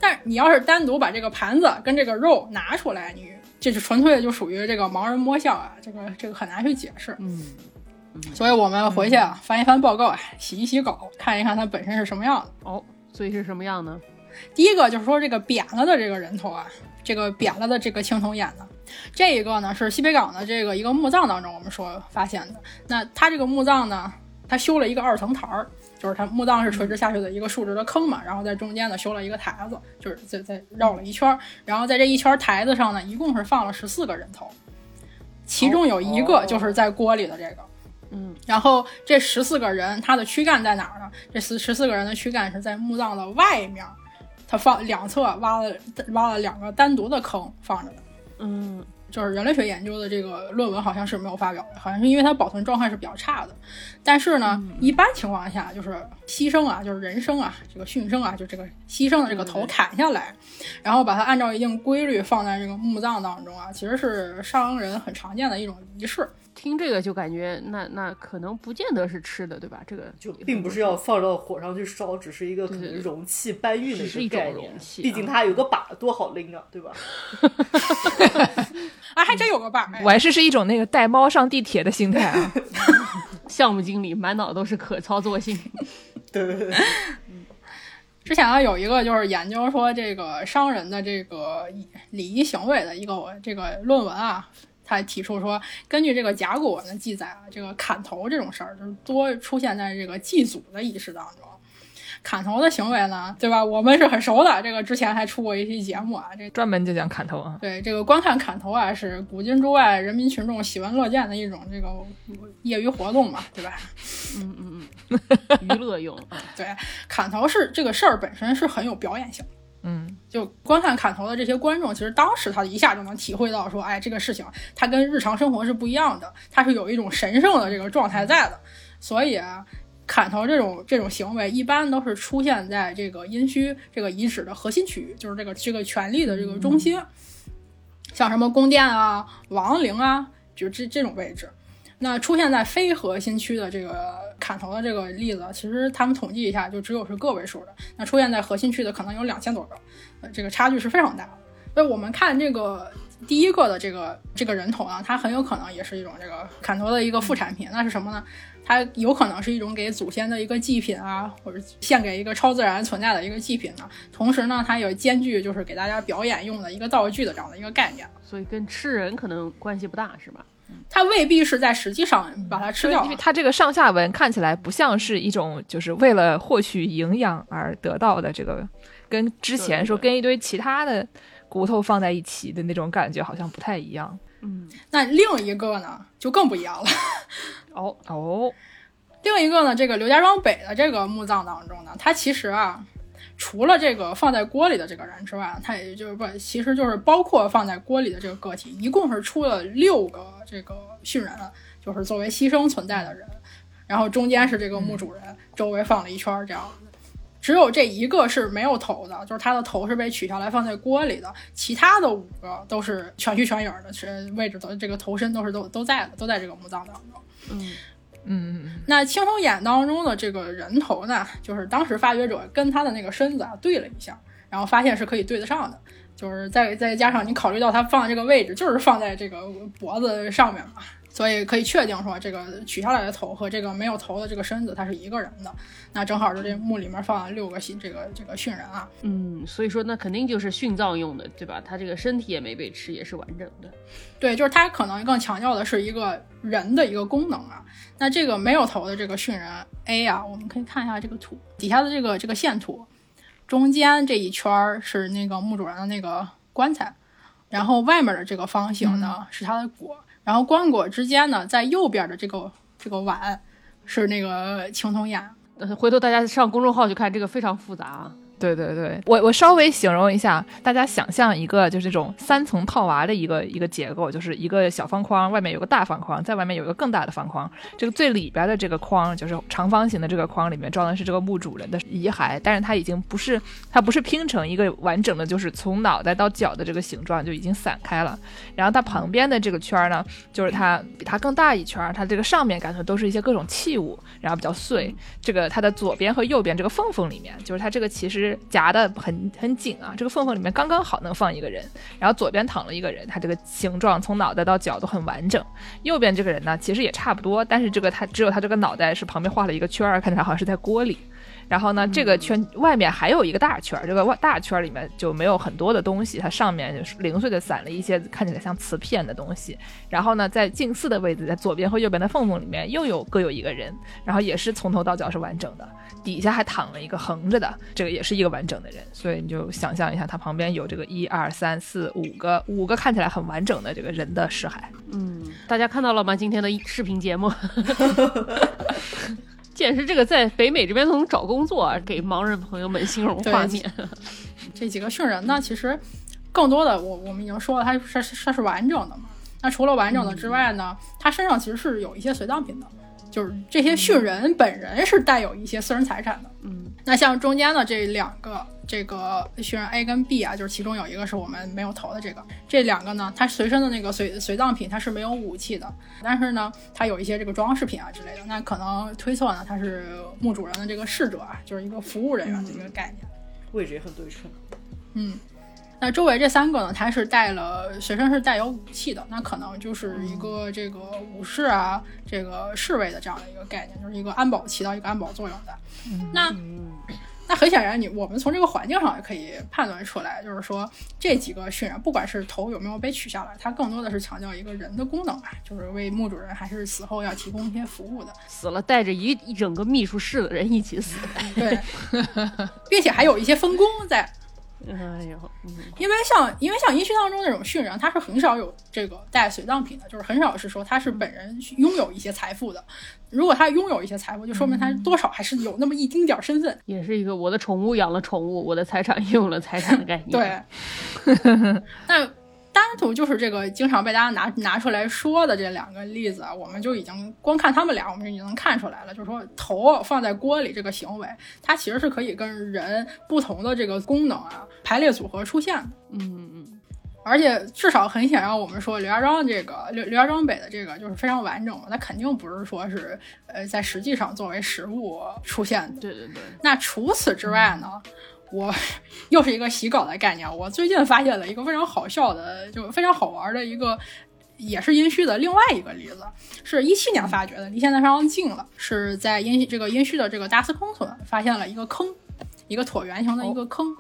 但是你要是单独把这个盘子跟这个肉拿出来，你这就纯粹就属于这个盲人摸象啊，这个这个很难去解释。嗯，所以我们回去啊翻一翻报告啊，洗一洗稿，看一看它本身是什么样的。哦，所以是什么样呢？第一个就是说这个扁了的这个人头啊，这个扁了的这个青铜眼呢。这一个呢是西北港的这个一个墓葬当中，我们说发现的。那它这个墓葬呢，它修了一个二层台儿，就是它墓葬是垂直下去的一个竖直的坑嘛，然后在中间呢修了一个台子，就是在在绕了一圈儿，然后在这一圈台子上呢，一共是放了十四个人头，其中有一个就是在锅里的这个，嗯，然后这十四个人他的躯干在哪儿呢？这十十四个人的躯干是在墓葬的外面，他放两侧挖了挖了两个单独的坑放着的。嗯，就是人类学研究的这个论文好像是没有发表的，好像是因为它保存状态是比较差的。但是呢，一般情况下就是牺牲啊，就是人生啊，这个殉生啊，就这个牺牲的这个头砍下来，然后把它按照一定规律放在这个墓葬当中啊，其实是商人很常见的一种仪式。听这个就感觉那那可能不见得是吃的，对吧？这个就并不是要放到火上去烧，只是一个可能容器搬运的一个概念。毕竟它有个把，多好拎啊，对吧？[LAUGHS] [LAUGHS] 啊，还真有个把。我还是是一种那个带猫上地铁的心态啊。[LAUGHS] [LAUGHS] 项目经理满脑都是可操作性。[LAUGHS] 对对对。之前啊，有一个就是研究说这个商人的这个礼仪行为的一个这个论文啊。他提出说，根据这个甲骨文的记载啊，这个砍头这种事儿，就是多出现在这个祭祖的仪式当中。砍头的行为呢，对吧？我们是很熟的，这个之前还出过一期节目啊，这专门就讲砍头啊。对，这个观看砍头啊，是古今中外人民群众喜闻乐见的一种这个业余活动嘛，对吧？嗯嗯嗯。[LAUGHS] 娱乐用。对，砍头是这个事儿本身是很有表演性。嗯，就观看砍头的这些观众，其实当时他一下就能体会到说，哎，这个事情它跟日常生活是不一样的，它是有一种神圣的这个状态在的。所以啊，砍头这种这种行为一般都是出现在这个殷墟这个遗址的核心区域，就是这个这个权力的这个中心，像什么宫殿啊、王陵啊，就这这种位置。那出现在非核心区的这个砍头的这个例子，其实他们统计一下，就只有是个位数的。那出现在核心区的可能有两千多个，呃，这个差距是非常大的。所以我们看这个第一个的这个这个人头呢，它很有可能也是一种这个砍头的一个副产品。那是什么呢？它有可能是一种给祖先的一个祭品啊，或者献给一个超自然存在的一个祭品呢。同时呢，它也兼具就是给大家表演用的一个道具的这样的一个概念。所以跟吃人可能关系不大，是吧？它未必是在实际上把它吃掉因为，它这个上下文看起来不像是一种就是为了获取营养而得到的这个，跟之前说跟一堆其他的骨头放在一起的那种感觉好像不太一样。嗯，那另一个呢就更不一样了。哦，哦，另一个呢，这个刘家庄北的这个墓葬当中呢，它其实啊，除了这个放在锅里的这个人之外，它也就是不，其实就是包括放在锅里的这个个体，一共是出了六个这个殉人，就是作为牺牲存在的人，然后中间是这个墓主人，周围放了一圈儿这样的。只有这一个是没有头的，就是他的头是被取下来放在锅里的，其他的五个都是全虚全影的，是位置的这个头身都是都都在的，都在这个墓葬当中。嗯，嗯，那青铜眼当中的这个人头呢，就是当时发掘者跟他的那个身子啊对了一下，然后发现是可以对得上的，就是再再加上你考虑到他放的这个位置就是放在这个脖子上面嘛，所以可以确定说这个取下来的头和这个没有头的这个身子它是一个人的。那正好是这墓里面放了六个殉这个这个殉人啊，嗯，所以说那肯定就是殉葬用的，对吧？他这个身体也没被吃，也是完整的。对，就是他可能更强调的是一个人的一个功能啊。那这个没有头的这个殉人 A 啊，我们可以看一下这个图底下的这个这个线图，中间这一圈儿是那个墓主人的那个棺材，然后外面的这个方形呢、是他的椁，然后棺椁之间呢，在右边的这个这个碗是那个青铜眼。回头大家上公众号去看，这个非常复杂啊。对对对，我我稍微形容一下，大家想象一个就是这种三层套娃的一个一个结构，就是一个小方框，外面有个大方框，在外面有一个更大的方框。这个最里边的这个框就是长方形的这个框里面装的是这个墓主人的遗骸，但是它已经不是它不是拼成一个完整的，就是从脑袋到脚的这个形状就已经散开了。然后它旁边的这个圈呢，就是它比它更大一圈，它这个上面感觉都是一些各种器物，然后比较碎。这个它的左边和右边这个缝缝里面，就是它这个其实夹的很很紧啊，这个缝缝里面刚刚好能放一个人。然后左边躺了一个人，他这个形状从脑袋到脚都很完整。右边这个人呢，其实也差不多，但是这个他只有他这个脑袋是旁边画了一个圈儿，看起来好像是在锅里。然后呢，这个圈外面还有一个大圈儿，这个外大圈儿里面就没有很多的东西，它上面就是零碎的散了一些看起来像瓷片的东西。然后呢，在近似的位置，在左边和右边的缝缝里面又有各有一个人，然后也是从头到脚是完整的，底下还躺了一个横着的，这个也是一个完整的人。所以你就想象一下，它旁边有这个一二三四五个五个看起来很完整的这个人的尸骸。嗯，大家看到了吗？今天的视频节目，简直这个在北美这边都能找工作啊，给盲人朋友们形容画面。这几个殉人呢，其实更多的我我们已经说了，它是是它是完整的嘛。那除了完整的之外呢，它身上其实是有一些随葬品的，就是这些殉人本人是带有一些私人财产的。嗯，那像中间的这两个，这个殉人 A 跟 B 啊，就是其中有一个是我们没有投的这个，这两个呢，它随身的那个随随葬品它是没有武器的，但是呢，它有一些这个装饰品啊之类的，那可能推测呢，它是墓主人的这个侍者啊，就是一个服务人员的一个概念。位置也很对称。嗯，那周围这三个呢，他是带了学生是带有武器的，那可能就是一个这个武士啊，这个侍卫的这样的一个概念，就是一个安保起到一个安保作用的。那那很显然你，我们从这个环境上也可以判断出来，就是说这几个殉人，不管是头有没有被取下来，它更多的是强调一个人的功能吧，就是为墓主人还是死后要提供一些服务的。死了带着一一整个秘书室的人一起死。对，[LAUGHS] 并且还有一些分工在。哎呦，因为像因为像殷墟当中那种训人，他是很少有这个带随葬品的，就是很少是说他是本人拥有一些财富的。如果他拥有一些财富，就说明他多少还是有那么一丁点儿身份。也是一个我的宠物养了宠物，我的财产 [LAUGHS] 用了财产的概念。对，[LAUGHS] 那。单独就是这个经常被大家拿拿出来说的这两个例子，我们就已经光看他们俩，我们就已经能看出来了。就是说，头放在锅里这个行为，它其实是可以跟人不同的这个功能啊排列组合出现的。嗯嗯。而且至少很显然，我们说刘家庄这个刘刘家庄北的这个就是非常完整的，它肯定不是说是呃在实际上作为食物出现的。对对对。那除此之外呢？我 [LAUGHS] 又是一个洗稿的概念。我最近发现了一个非常好笑的，就非常好玩的一个，也是殷墟的另外一个例子，是一七年发掘的，离现在非常近了。是在殷这个殷墟的这个大司空村发现了一个坑，一个椭圆形的一个坑。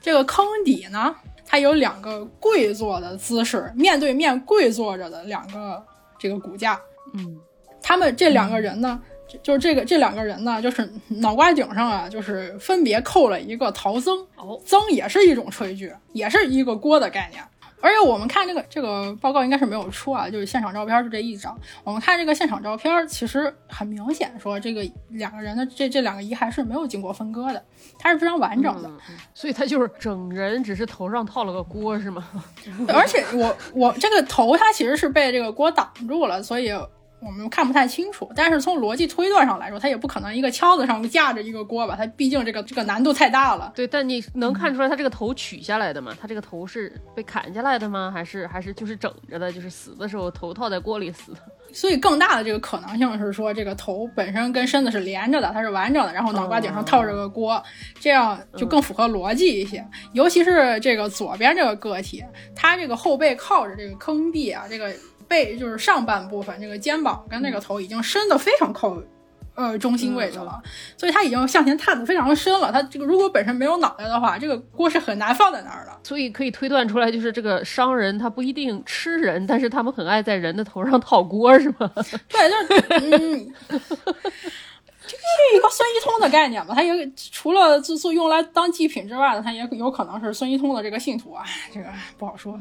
这个坑底呢，它有两个跪坐的姿势，面对面跪坐着的两个这个骨架。嗯，他们这两个人呢？就是这个这两个人呢，就是脑瓜顶上啊，就是分别扣了一个陶僧，僧也是一种炊具，也是一个锅的概念。而且我们看这个这个报告应该是没有出啊，就是现场照片就这一张。我们看这个现场照片，其实很明显说这个两个人的这这两个遗骸是没有经过分割的，它是非常完整的。所以他就是整人，只是头上套了个锅是吗？[LAUGHS] 而且我我这个头它其实是被这个锅挡住了，所以。我们看不太清楚，但是从逻辑推断上来说，它也不可能一个枪子上架着一个锅吧？它毕竟这个这个难度太大了。对，但你能看出来它这个头取下来的吗？它这个头是被砍下来的吗？还是还是就是整着的？就是死的时候头套在锅里死的？所以更大的这个可能性是说，这个头本身跟身子是连着的，它是完整的，然后脑瓜顶上套着个锅，这样就更符合逻辑一些。尤其是这个左边这个个体，它这个后背靠着这个坑壁啊，这个。背就是上半部分，这个肩膀跟那个头已经伸的非常靠，呃中心位置了，所以他已经向前探的非常深了。他这个如果本身没有脑袋的话，这个锅是很难放在那儿的。所以可以推断出来，就是这个商人他不一定吃人，但是他们很爱在人的头上套锅，是吗？[LAUGHS] 对，就是嗯，这是一个孙一通的概念吧？他也除了做做用来当祭品之外呢，他也有可能是孙一通的这个信徒啊，这个不好说。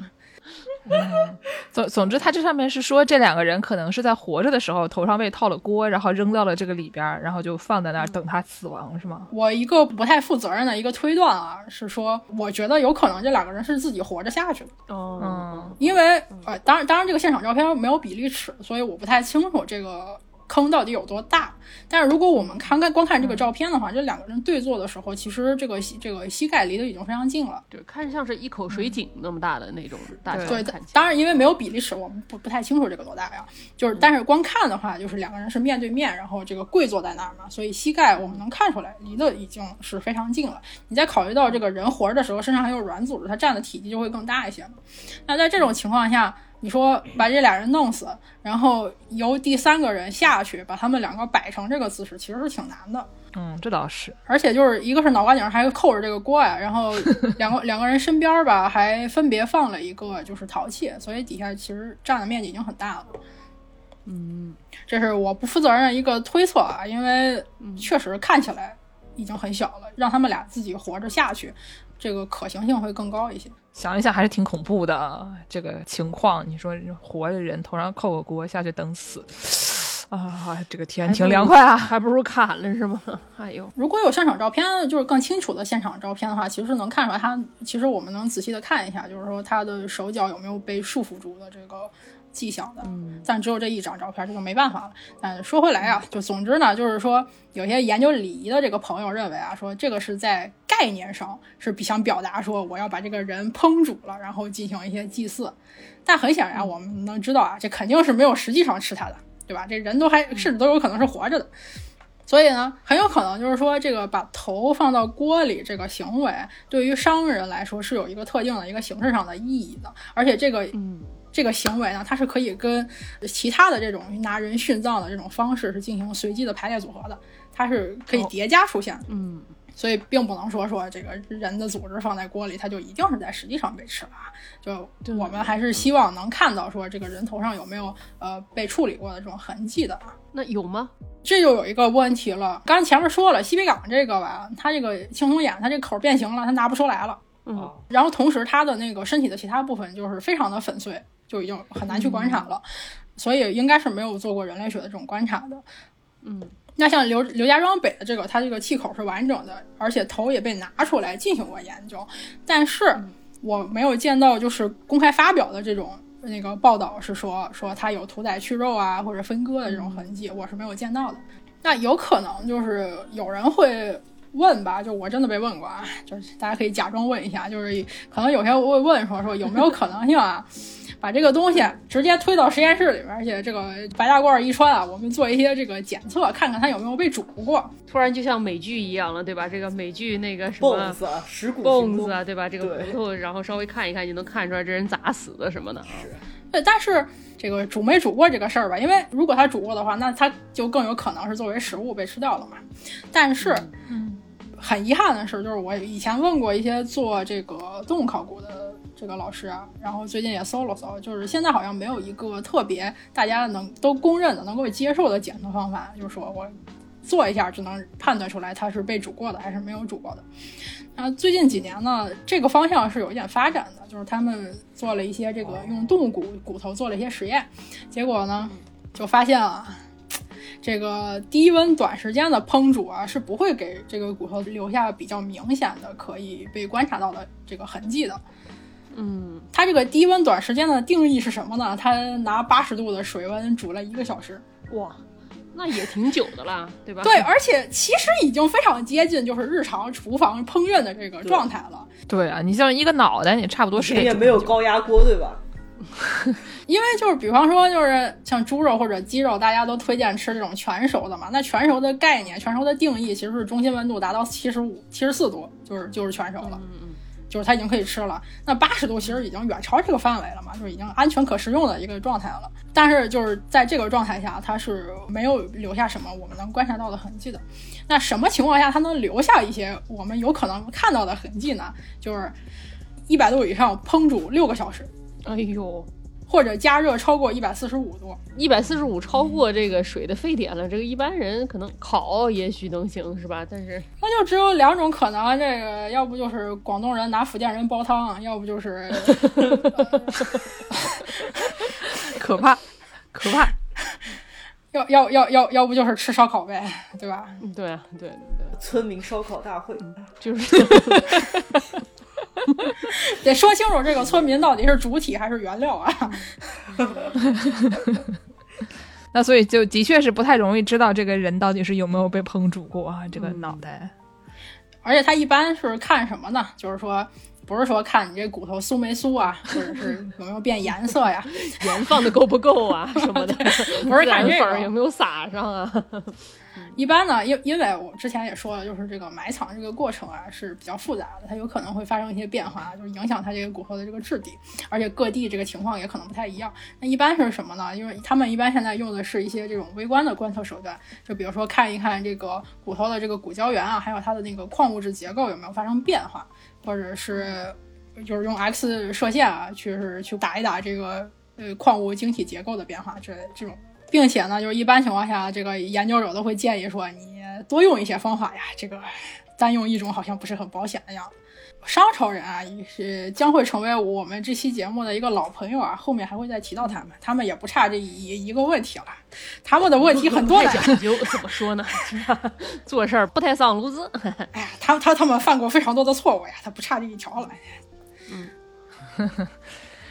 [LAUGHS] 嗯，总总之，他这上面是说这两个人可能是在活着的时候头上被套了锅，然后扔到了这个里边，然后就放在那儿等他死亡，是吗？我一个不太负责任的一个推断啊，是说我觉得有可能这两个人是自己活着下去的。嗯，因为呃，当然，当然这个现场照片没有比例尺，所以我不太清楚这个。坑到底有多大？但是如果我们看看光看这个照片的话，这两个人对坐的时候，其实这个这个膝盖离得已经非常近了，对，看像是一口水井那么大的那种大小。对，当然因为没有比例尺，我们不不太清楚这个多大呀。就是，但是光看的话，就是两个人是面对面，然后这个跪坐在那儿嘛，所以膝盖我们能看出来离得已经是非常近了。你再考虑到这个人活着的时候身上还有软组织，他占的体积就会更大一些嘛。那在这种情况下。你说把这俩人弄死，然后由第三个人下去把他们两个摆成这个姿势，其实是挺难的。嗯，这倒是。而且就是一个是脑瓜顶上还扣着这个锅呀，然后两 [LAUGHS] 个两个人身边吧还分别放了一个就是陶器，所以底下其实占的面积已经很大了。嗯，这是我不负责任一个推测啊，因为确实看起来已经很小了，让他们俩自己活着下去。这个可行性会更高一些。想一想，还是挺恐怖的这个情况。你说活的人头上扣个锅下去等死 [SNIFFS] 啊，这个天挺凉快啊，还不如砍了是吗？[LAUGHS] 哎呦，如果有现场照片，就是更清楚的现场照片的话，其实能看出来，他其实我们能仔细的看一下，就是说他的手脚有没有被束缚住的这个。迹象的，但只有这一张照片，这就没办法了。但说回来啊，就总之呢，就是说有些研究礼仪的这个朋友认为啊，说这个是在概念上是想表达说我要把这个人烹煮了，然后进行一些祭祀。但很显然，我们能知道啊，这肯定是没有实际上吃它的，对吧？这人都还甚至都有可能是活着的。所以呢，很有可能就是说，这个把头放到锅里这个行为，对于商人来说是有一个特定的一个形式上的意义的，而且这个嗯。这个行为呢，它是可以跟其他的这种拿人殉葬的这种方式是进行随机的排列组合的，它是可以叠加出现的。嗯，所以并不能说说这个人的组织放在锅里，它就一定是在实际上被吃了。就我们还是希望能看到说这个人头上有没有呃被处理过的这种痕迹的。那有吗？这就有一个问题了。刚才前面说了，西北港这个吧，它这个青铜眼，它这口变形了，它拿不出来了。嗯然后同时它的那个身体的其他部分就是非常的粉碎，就已经很难去观察了，所以应该是没有做过人类学的这种观察的。嗯，那像刘刘家庄北的这个，它这个气口是完整的，而且头也被拿出来进行过研究，但是我没有见到就是公开发表的这种那个报道是说说它有屠宰去肉啊或者分割的这种痕迹，我是没有见到的。那有可能就是有人会问吧，就我真的被问过啊，就是大家可以假装问一下，就是可能有些会问说说有没有可能性啊，把这个东西直接推到实验室里边，而且这个白大褂一穿啊，我们做一些这个检测，看看它有没有被煮过。突然就像美剧一样了，对吧？这个美剧那个什么蹦子啊，石骨行动蹦子啊，对吧？这个骨头，然后稍微看一看就能看出来这人咋死的什么的。对，但是这个煮没煮过这个事儿吧，因为如果它煮过的话，那它就更有可能是作为食物被吃掉了嘛。但是，嗯，很遗憾的是，就是我以前问过一些做这个动物考古的这个老师啊，然后最近也搜了搜，就是现在好像没有一个特别大家能都公认的、能够接受的检测方法，就是说我做一下就能判断出来它是被煮过的还是没有煮过的。那，最近几年呢，这个方向是有一点发展的，就是他们做了一些这个用动物骨骨头做了一些实验，结果呢就发现了。这个低温短时间的烹煮啊，是不会给这个骨头留下比较明显的可以被观察到的这个痕迹的。嗯，它这个低温短时间的定义是什么呢？它拿八十度的水温煮了一个小时。哇，那也挺久的啦，[LAUGHS] 对吧？对，而且其实已经非常接近就是日常厨房烹饪的这个状态了。对啊，你像一个脑袋，你差不多是也没有高压锅，对吧？[LAUGHS] 因为就是比方说就是像猪肉或者鸡肉，大家都推荐吃这种全熟的嘛。那全熟的概念、全熟的定义其实是中心温度达到七十五、七十四度，就是就是全熟了。就是它已经可以吃了。那八十度其实已经远超这个范围了嘛，就是已经安全可食用的一个状态了。但是就是在这个状态下，它是没有留下什么我们能观察到的痕迹的。那什么情况下它能留下一些我们有可能看到的痕迹呢？就是一百度以上烹煮六个小时，哎呦，或者加热超过一百四十五度。一百四十五超过这个水的沸点了，这个一般人可能烤也许能行是吧？但是那就只有两种可能，这个要不就是广东人拿福建人煲汤，[LAUGHS] 要不就是 [LAUGHS] 可怕，可怕。[LAUGHS] 要要要要要不就是吃烧烤呗，对吧？嗯对啊，对对对，村民烧烤大会，就是 [LAUGHS] 得说清楚这个村民到底是主体还是原料啊。[LAUGHS] 那所以就的确是不太容易知道这个人到底是有没有被烹煮过啊，这个脑袋。而且他一般是看什么呢？就是说，不是说看你这骨头酥没酥啊，或者是有没有变颜色呀，[LAUGHS] 盐放的够不够啊什么的，不是看这粉有没有撒上啊？一般呢，因因为我之前也说了，就是这个埋藏这个过程啊是比较复杂的，它有可能会发生一些变化，就是影响它这个骨头的这个质地，而且各地这个情况也可能不太一样。那一般是什么呢？因为他们一般现在用的是一些这种微观的观测手段，就比如说看一看这个骨头的这个骨胶原啊，还有它的那个矿物质结构有没有发生变化，或者是就是用 X 射线啊，去是去打一打这个呃矿物晶体结构的变化之类这种。并且呢，就是一般情况下，这个研究者都会建议说，你多用一些方法呀，这个单用一种好像不是很保险的样子。商朝人啊，也是将会成为我们这期节目的一个老朋友啊，后面还会再提到他们，他们也不差这一一个问题了，他们的问题很多太的。讲究，怎么说呢？做事儿不太上炉子。[LAUGHS] 哎呀，他他他们犯过非常多的错误呀，他不差这一条了。嗯 [LAUGHS]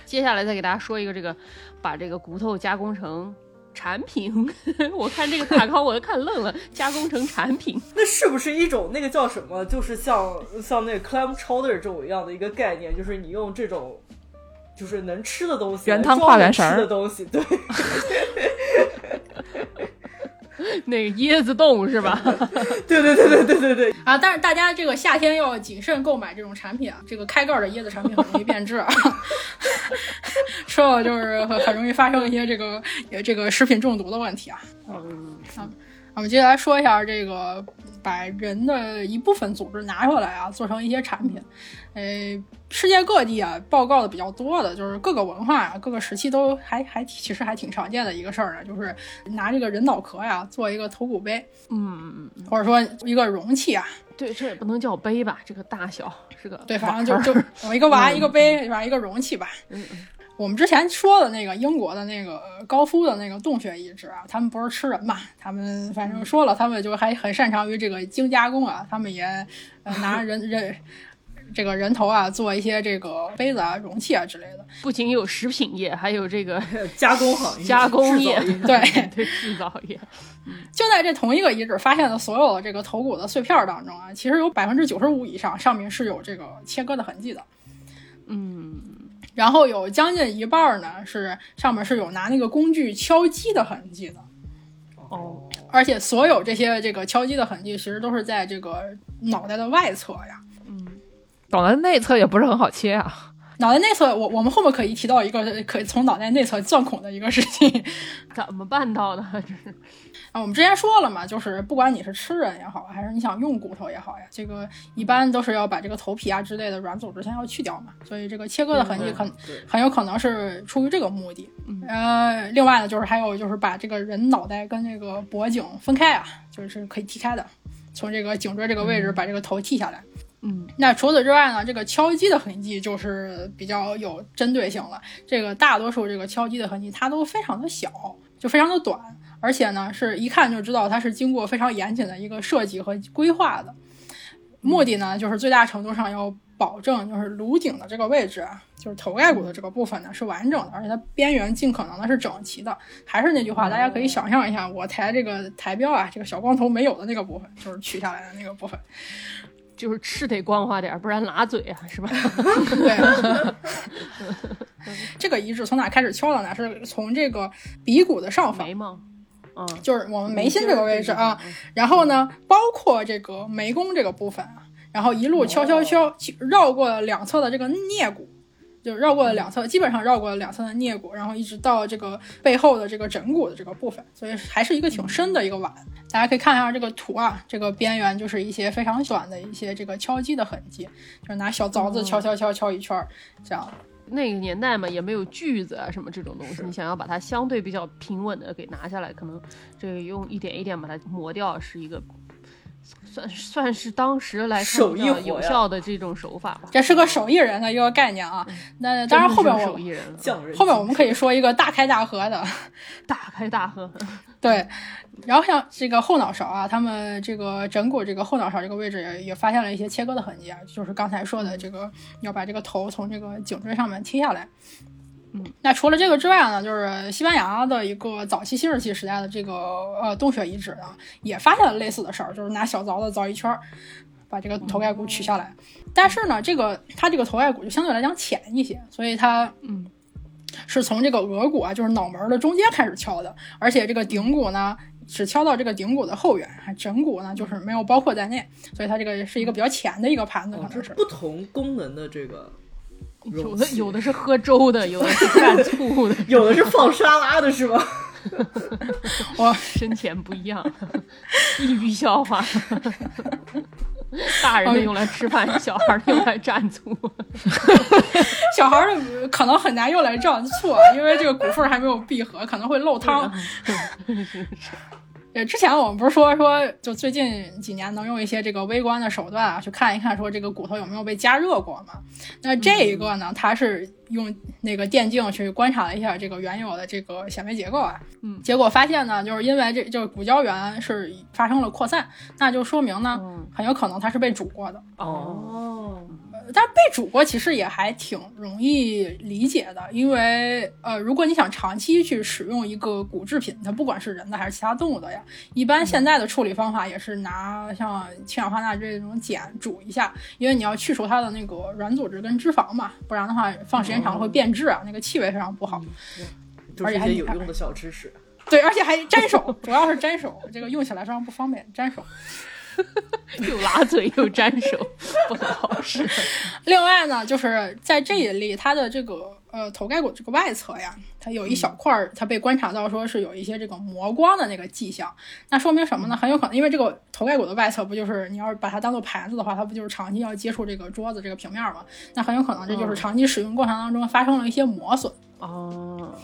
接下来再给大家说一个这个，把这个骨头加工成产品。[LAUGHS] 我看这个卡康我都看愣了，加工成产品。[LAUGHS] 那是不是一种那个叫什么？就是像像那个 clam chowder 这种一样的一个概念，就是你用这种就是能吃的东西原汤化原食的东西，对 [LAUGHS] [LAUGHS] 那个椰子冻是吧？[LAUGHS] 对对对对对对对，啊，但是大家这个夏天要谨慎购买这种产品啊，这个开盖儿的椰子产品很容易变质啊，[LAUGHS] 吃了就是很很容易发生一些这个呃这个食品中毒的问题啊。嗯，我们接下来说一下这个把人的一部分组织拿出来啊，做成一些产品。呃，世界各地啊，报告的比较多的就是各个文化啊，各个时期都还还其实还挺常见的一个事儿呢，就是拿这个人脑壳呀做一个头骨杯，嗯，或者说一个容器啊。对，这也不能叫杯吧？这个大小是个对，反正就就我一个 [LAUGHS] 碗一个杯，反正一个容器吧。嗯嗯。我们之前说的那个英国的那个高夫的那个洞穴遗址啊，他们不是吃人嘛？他们反正说了，他们就还很擅长于这个精加工啊，他们也呃拿人人这个人头啊做一些这个杯子啊、容器啊之类的。不仅有食品业，还有这个 [LAUGHS] 加工行业、加工业，[LAUGHS] 对对，制造业。[LAUGHS] 就在这同一个遗址发现的所有的这个头骨的碎片当中啊，其实有百分之九十五以上上面是有这个切割的痕迹的。嗯。然后有将近一半呢，是上面是有拿那个工具敲击的痕迹的，哦，而且所有这些这个敲击的痕迹，其实都是在这个脑袋的外侧呀，嗯，脑袋内侧也不是很好切啊。脑袋内侧，我我们后面可以提到一个可以从脑袋内侧钻孔的一个事情，[LAUGHS] 怎么办到的？这是啊，我们之前说了嘛，就是不管你是吃人也好，还是你想用骨头也好呀，这个一般都是要把这个头皮啊之类的软组织先要去掉嘛，所以这个切割的痕迹很很有可能是出于这个目的。呃，另外呢，就是还有就是把这个人脑袋跟这个脖颈分开啊，就是可以踢开的，从这个颈椎这个位置把这个头剃下来。嗯，那除此之外呢，这个敲击的痕迹就是比较有针对性了。这个大多数这个敲击的痕迹，它都非常的小，就非常的短，而且呢，是一看就知道它是经过非常严谨的一个设计和规划的。目的呢，就是最大程度上要保证，就是颅顶的这个位置啊，就是头盖骨的这个部分呢是完整的，而且它边缘尽可能的是整齐的。还是那句话，大家可以想象一下，我抬这个台标啊，这个小光头没有的那个部分，就是取下来的那个部分。[LAUGHS] 就是吃得光滑点，不然拉嘴啊，是吧？对。这个遗址从哪开始敲的呢？是从这个鼻骨的上方，眉毛，嗯，就是我们眉心这个位置啊。然后呢，包括这个眉弓这个部分啊，然后一路敲敲敲，绕过了两侧的这个颞骨。就绕过了两侧，基本上绕过了两侧的颞骨，然后一直到这个背后的这个枕骨的这个部分，所以还是一个挺深的一个碗。大家可以看一下这个图啊，这个边缘就是一些非常短的一些这个敲击的痕迹，就是拿小凿子敲敲敲敲一圈儿，这样。那个年代嘛，也没有锯子啊什么这种东西，你想要把它相对比较平稳的给拿下来，可能这个用一点一点把它磨掉是一个。算算是当时来说比较有效的这种手法吧。这是个手艺人的一个概念啊。那当然后边我后边我们可以说一个大开大合的，大开大合。对，然后像这个后脑勺啊，他们这个枕骨这个后脑勺这个位置也也发现了一些切割的痕迹啊，就是刚才说的这个要把这个头从这个颈椎上面切下来。嗯那除了这个之外呢，就是西班牙的一个早期新石器时代的这个呃洞穴遗址呢，也发现了类似的事儿，就是拿小凿子凿一圈儿，把这个头盖骨取下来。但是呢，这个它这个头盖骨就相对来讲浅一些，所以它嗯是从这个额骨啊，就是脑门的中间开始敲的，而且这个顶骨呢只敲到这个顶骨的后缘，枕骨呢就是没有包括在内，所以它这个是一个比较浅的一个盘子，可能是不同功能的这个。有的有的是喝粥的，有的是 [LAUGHS] 蘸醋的，有的是放沙拉的，是吗？哇深浅不一样，[LAUGHS] 地域笑话。[LAUGHS] [LAUGHS] 大人的用来 [LAUGHS] 吃饭，小孩用来蘸醋。小孩的可能很难用来蘸醋，因为这个骨缝还没有闭合，可能会漏汤。[LAUGHS] 对，之前我们不是说说，就最近几年能用一些这个微观的手段啊，去看一看说这个骨头有没有被加热过嘛？那这一个呢，它是用那个电镜去观察了一下这个原有的这个显微结构啊，嗯，结果发现呢，就是因为这就是骨胶原是发生了扩散，那就说明呢，很有可能它是被煮过的。哦。但是被煮过其实也还挺容易理解的，因为呃，如果你想长期去使用一个骨制品，它不管是人的还是其他动物的呀，一般现在的处理方法也是拿像氢氧化钠这种碱煮一下，因为你要去除它的那个软组织跟脂肪嘛，不然的话放时间长了会变质啊，那个气味非常不好。而且还有用的小知识。对，而且还粘手，主要是粘手，这个用起来非常不方便，粘手。[LAUGHS] 又拉嘴又粘手，[LAUGHS] 不很好使。另外呢，就是在这一例，它的这个呃头盖骨这个外侧呀，它有一小块儿，它被观察到说是有一些这个磨光的那个迹象。那说明什么呢？很有可能因为这个头盖骨的外侧不就是你要是把它当做盘子的话，它不就是长期要接触这个桌子这个平面嘛？那很有可能这就是长期使用过程当中发生了一些磨损。哦，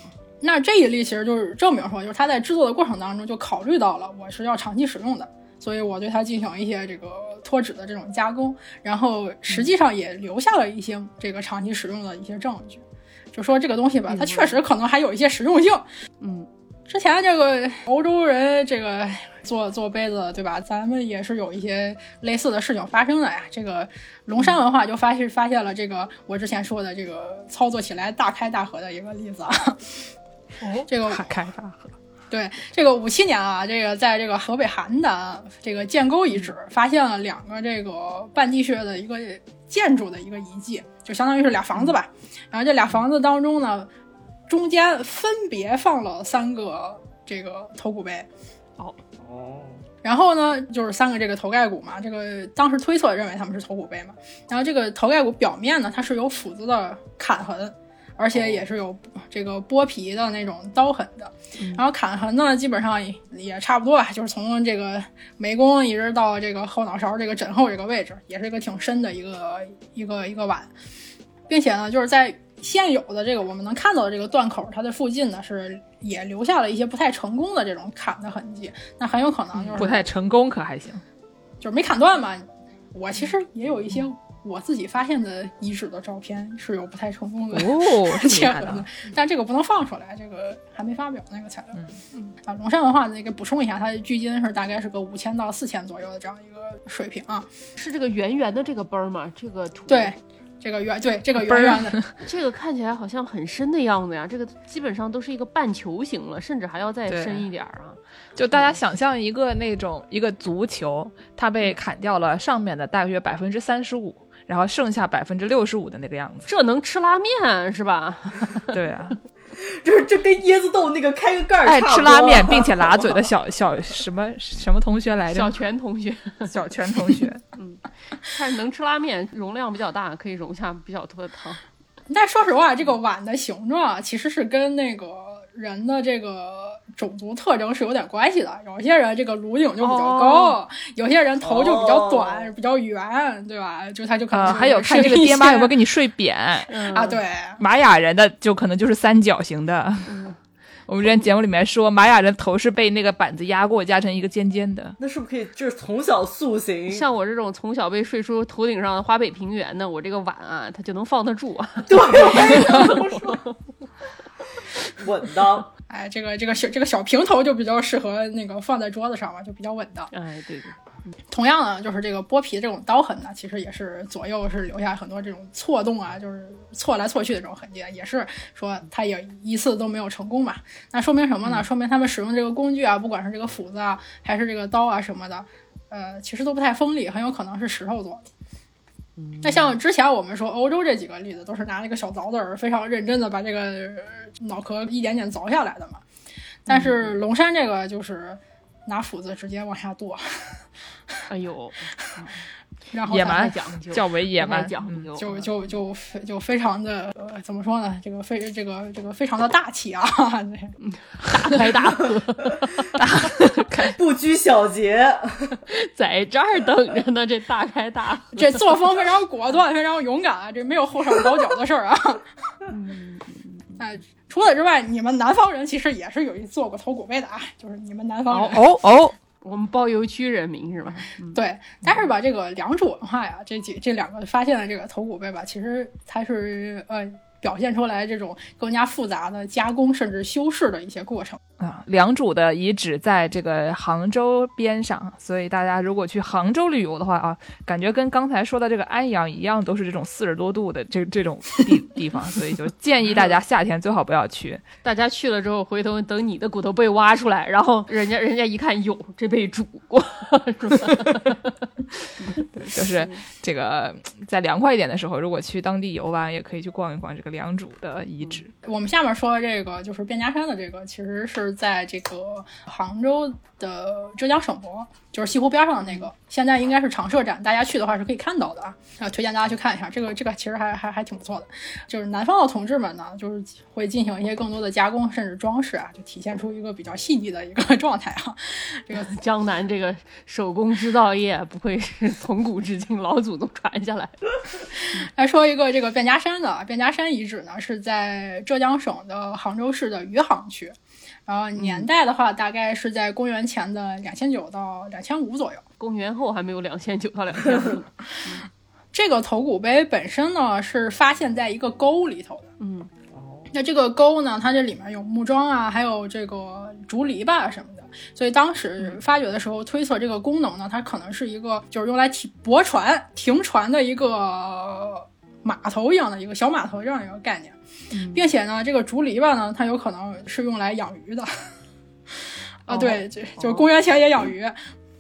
那这一例其实就是证明说，就是它在制作的过程当中就考虑到了我是要长期使用的，所以我对它进行一些这个脱脂的这种加工，然后实际上也留下了一些这个长期使用的一些证据，就说这个东西吧，它确实可能还有一些实用性。嗯，之前这个欧洲人这个做做杯子，对吧？咱们也是有一些类似的事情发生的呀。这个龙山文化就发现发现了这个我之前说的这个操作起来大开大合的一个例子啊。哦这个大开大合，对，这个五七年啊，这个在这个河北邯郸这个建沟遗址发现了两个这个半地穴的一个建筑的一个遗迹，就相当于是俩房子吧。然后这俩房子当中呢，中间分别放了三个这个头骨杯，哦哦，然后呢，就是三个这个头盖骨嘛，这个当时推测认为他们是头骨杯嘛。然后这个头盖骨表面呢，它是有斧子的砍痕，而且也是有这个剥皮的那种刀痕的。然后砍痕呢，基本上也也差不多吧，就是从这个眉弓一直到这个后脑勺这个枕后这个位置，也是一个挺深的一个一个一个碗，并且呢，就是在现有的这个我们能看到的这个断口，它的附近呢是也留下了一些不太成功的这种砍的痕迹，那很有可能就是不太成功，可还行。就是没砍断嘛。我其实也有一些我自己发现的遗址的照片是有不太成功的哦，[LAUGHS] 是结合的厉害的。[LAUGHS] 但这个不能放出来，这个还没发表那个材料。嗯啊，龙山文化那个补充一下，它的距今是大概是个五千到四千左右的这样一个水平啊。是这个圆圆的这个杯儿吗？这个图对，这个圆对这个圆圆的，[LAUGHS] 这个看起来好像很深的样子呀，这个基本上都是一个半球形了，甚至还要再深一点儿啊。就大家想象一个那种一个足球，它被砍掉了上面的大约百分之三十五，然后剩下百分之六十五的那个样子。这能吃拉面是吧？[LAUGHS] 对啊，[LAUGHS] 就是这跟椰子豆那个开个盖儿爱吃拉面并且拉嘴的小小什么什么同学来着小着？泉同学，小泉同学。[LAUGHS] 嗯看着能吃拉面，容量比较大，可以容下比较多的汤。但说实话，这个碗的形状啊其实是跟那个人的这个种族特征是有点关系的。有些人这个颅顶就比较高，哦有些人头就比较短、哦比较圆，对吧？就他就可能呃，还有看这个爹妈有没有给你睡扁。嗯啊？，对，玛雅人的就可能就是三角形的。[LAUGHS] 我们之前节目里面说，玛雅人头是被那个板子压过，压成一个尖尖的。那是不是可以就是从小塑形？[LAUGHS] 像我这种从小被睡出头顶上的华北平原的，我这个碗啊，它就能放得住。对，这么说，[LAUGHS] 稳当。[LAUGHS] 哎，这个这个小这个小平头就比较适合那个放在桌子上嘛，就比较稳当。哎，对对，同样呢，就是这个剥皮这种刀痕呢，其实也是左右是留下很多这种错动啊，就是错来错去的这种痕迹，也是说他也一次都没有成功嘛。那说明什么呢？说明他们使用这个工具啊，不管是这个斧子啊，还是这个刀啊什么的，呃，其实都不太锋利，很有可能是石头做的。那像之前我们说欧洲这几个例子，都是拿那个小凿子儿非常认真的把这个呃脑壳一点点凿下来的嘛。但是龙山这个就是拿斧子直接往下剁，哎呦，[LAUGHS] 然后野蛮讲究，较为野蛮，讲嗯究，就就就非就非常的呃，怎么说呢？这个非这个这个非常的大气啊！对 [LAUGHS] 大开大合，[LAUGHS] 不拘小节，在这儿等着呢。这大开大合，这作风非常果断，非常勇敢啊！这没有后手倒脚的事儿啊！哎，除此之外，你们南方人其实也是有一做过头骨杯的啊，就是你们南方哦人。哦哦，我们包邮区人民是吧？对，但是吧，这个良渚文化呀，这几这两个发现的这个头骨杯吧，其实它是呃表现出来这种更加复杂的加工甚至修饰的一些过程。啊，良渚的遗址在这个杭州边上，所以大家如果去杭州旅游的话啊，感觉跟刚才说的这个安阳一样，都是这种四十多度的这这种地地方，所以就建议大家夏天最好不要去。[LAUGHS] 大家去了之后，回头等你的骨头被挖出来，然后 [LAUGHS] 人家人家一看，哟，这被煮过，[LAUGHS] 是吧？对，就是这个在凉快一点的时候，如果去当地游玩，也可以去逛一逛这个良渚的遗址。我们下面说的这个就是卞家山的这个，其实是是在这个杭州的浙江省博，就是西湖边上的那个，现在应该是常设展，大家去的话是可以看到的啊。啊，推荐大家去看一下，这个这个其实还还还挺不错的。就是南方的同志们呢，就是会进行一些更多的加工，甚至装饰啊，就体现出一个比较细腻的一个 [LAUGHS] 状态啊。这个 [LAUGHS] 江南这个手工制造业不愧是从古至今老祖宗传下来的。[LAUGHS] 来说一个这个卞家山的卞家山遗址呢，是在浙江省的杭州市的余杭区，然后年代的话，大概是在公元前的两千九到两千五左右。公元后还没有两千九到两千五。[LAUGHS] 这个头骨碑本身呢，是发现在一个沟里头的。嗯，那这个沟呢，它这里面有木桩啊，还有这个竹篱笆什么的，所以当时发掘的时候推测这个功能呢，它可能是一个就是用来停泊船、停船的一个码头一样的一个小码头这样一个概念，并且呢，这个竹篱笆呢，它有可能是用来养鱼的。[LAUGHS] 啊，对，就就是公元前也养鱼。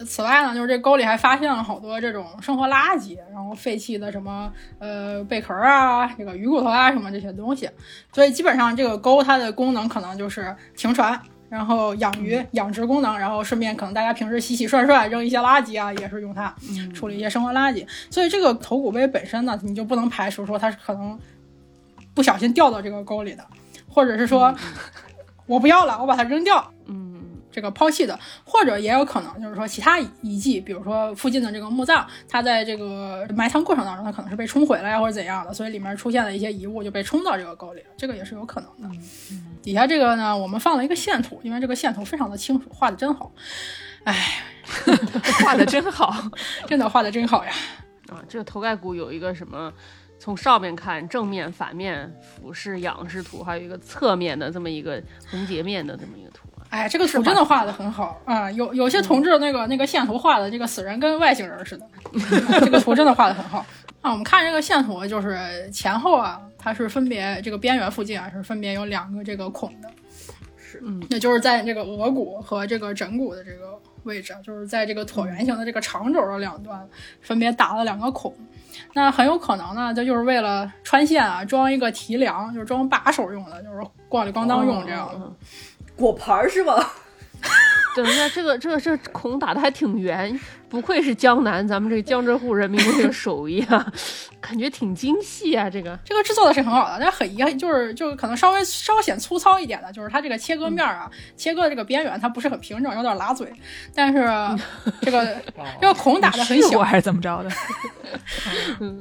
此外呢，就是这沟里还发现了好多这种生活垃圾，然后废弃的什么呃贝壳啊，这个鱼骨头啊什么这些东西。所以基本上这个沟它的功能可能就是停船，然后养鱼、养殖功能，然后顺便可能大家平时洗洗涮涮扔一些垃圾啊，也是用它处理一些生活垃圾。所以这个头骨杯本身呢，你就不能排除说它是可能不小心掉到这个沟里的，或者是说我不要了，我把它扔掉。嗯。这个抛弃的，或者也有可能就是说其他遗迹，比如说附近的这个墓葬，它在这个埋藏过程当中，它可能是被冲毁了呀，或者怎样的，所以里面出现了一些遗物就被冲到这个沟里了，这个也是有可能的。底下这个呢，我们放了一个线图，因为这个线图非常的清楚，画的真好。哎，[LAUGHS] 画的真好，[LAUGHS] 真的画的真好呀！啊，这个头盖骨有一个什么？从上面看，正面、反面、俯视、仰视图，还有一个侧面的这么一个横截面的这么一个图。哎，这个图真的画的很好啊！有有些同志那个那个线图画的这个死人跟外星人似的，[LAUGHS] 这个图真的画的很好啊！我们看这个线图，就是前后啊，它是分别这个边缘附近啊是分别有两个这个孔的，是嗯，那就是在这个额骨和这个枕骨的这个位置，就是在这个椭圆形的这个长轴的两端分别打了两个孔。那很有可能呢，这就是为了穿线啊，装一个提梁，就是装把手用的，就是咣里咣当用这样的。果盘是吧？等一下，这个这个这个孔打的还挺圆，不愧是江南咱们这个江浙沪人民的这个手艺啊，感觉挺精细啊。这个这个制作的是很好的，但很遗憾，就是就是可能稍微稍显粗糙一点的，就是它这个切割面啊，切割的这个边缘它不是很平整，有点拉嘴。但是这个 [LAUGHS] 这个孔打的很小，还是怎么着的？[LAUGHS]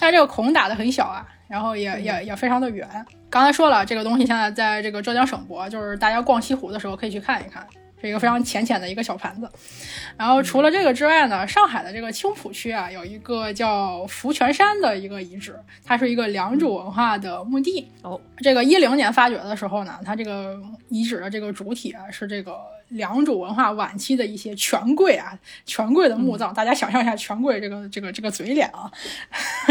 但是这个孔打的很小啊，然后也也也非常的圆。刚才说了，这个东西现在在这个浙江省博，就是大家逛西湖的时候可以去看一看。是一个非常浅浅的一个小盘子，然后除了这个之外呢，上海的这个青浦区啊，有一个叫福泉山的一个遗址，它是一个良渚文化的墓地。哦，这个一零年发掘的时候呢，它这个遗址的这个主体啊，是这个良渚文化晚期的一些权贵啊，权贵的墓葬。大家想象一下，权贵这个这个这个嘴脸啊，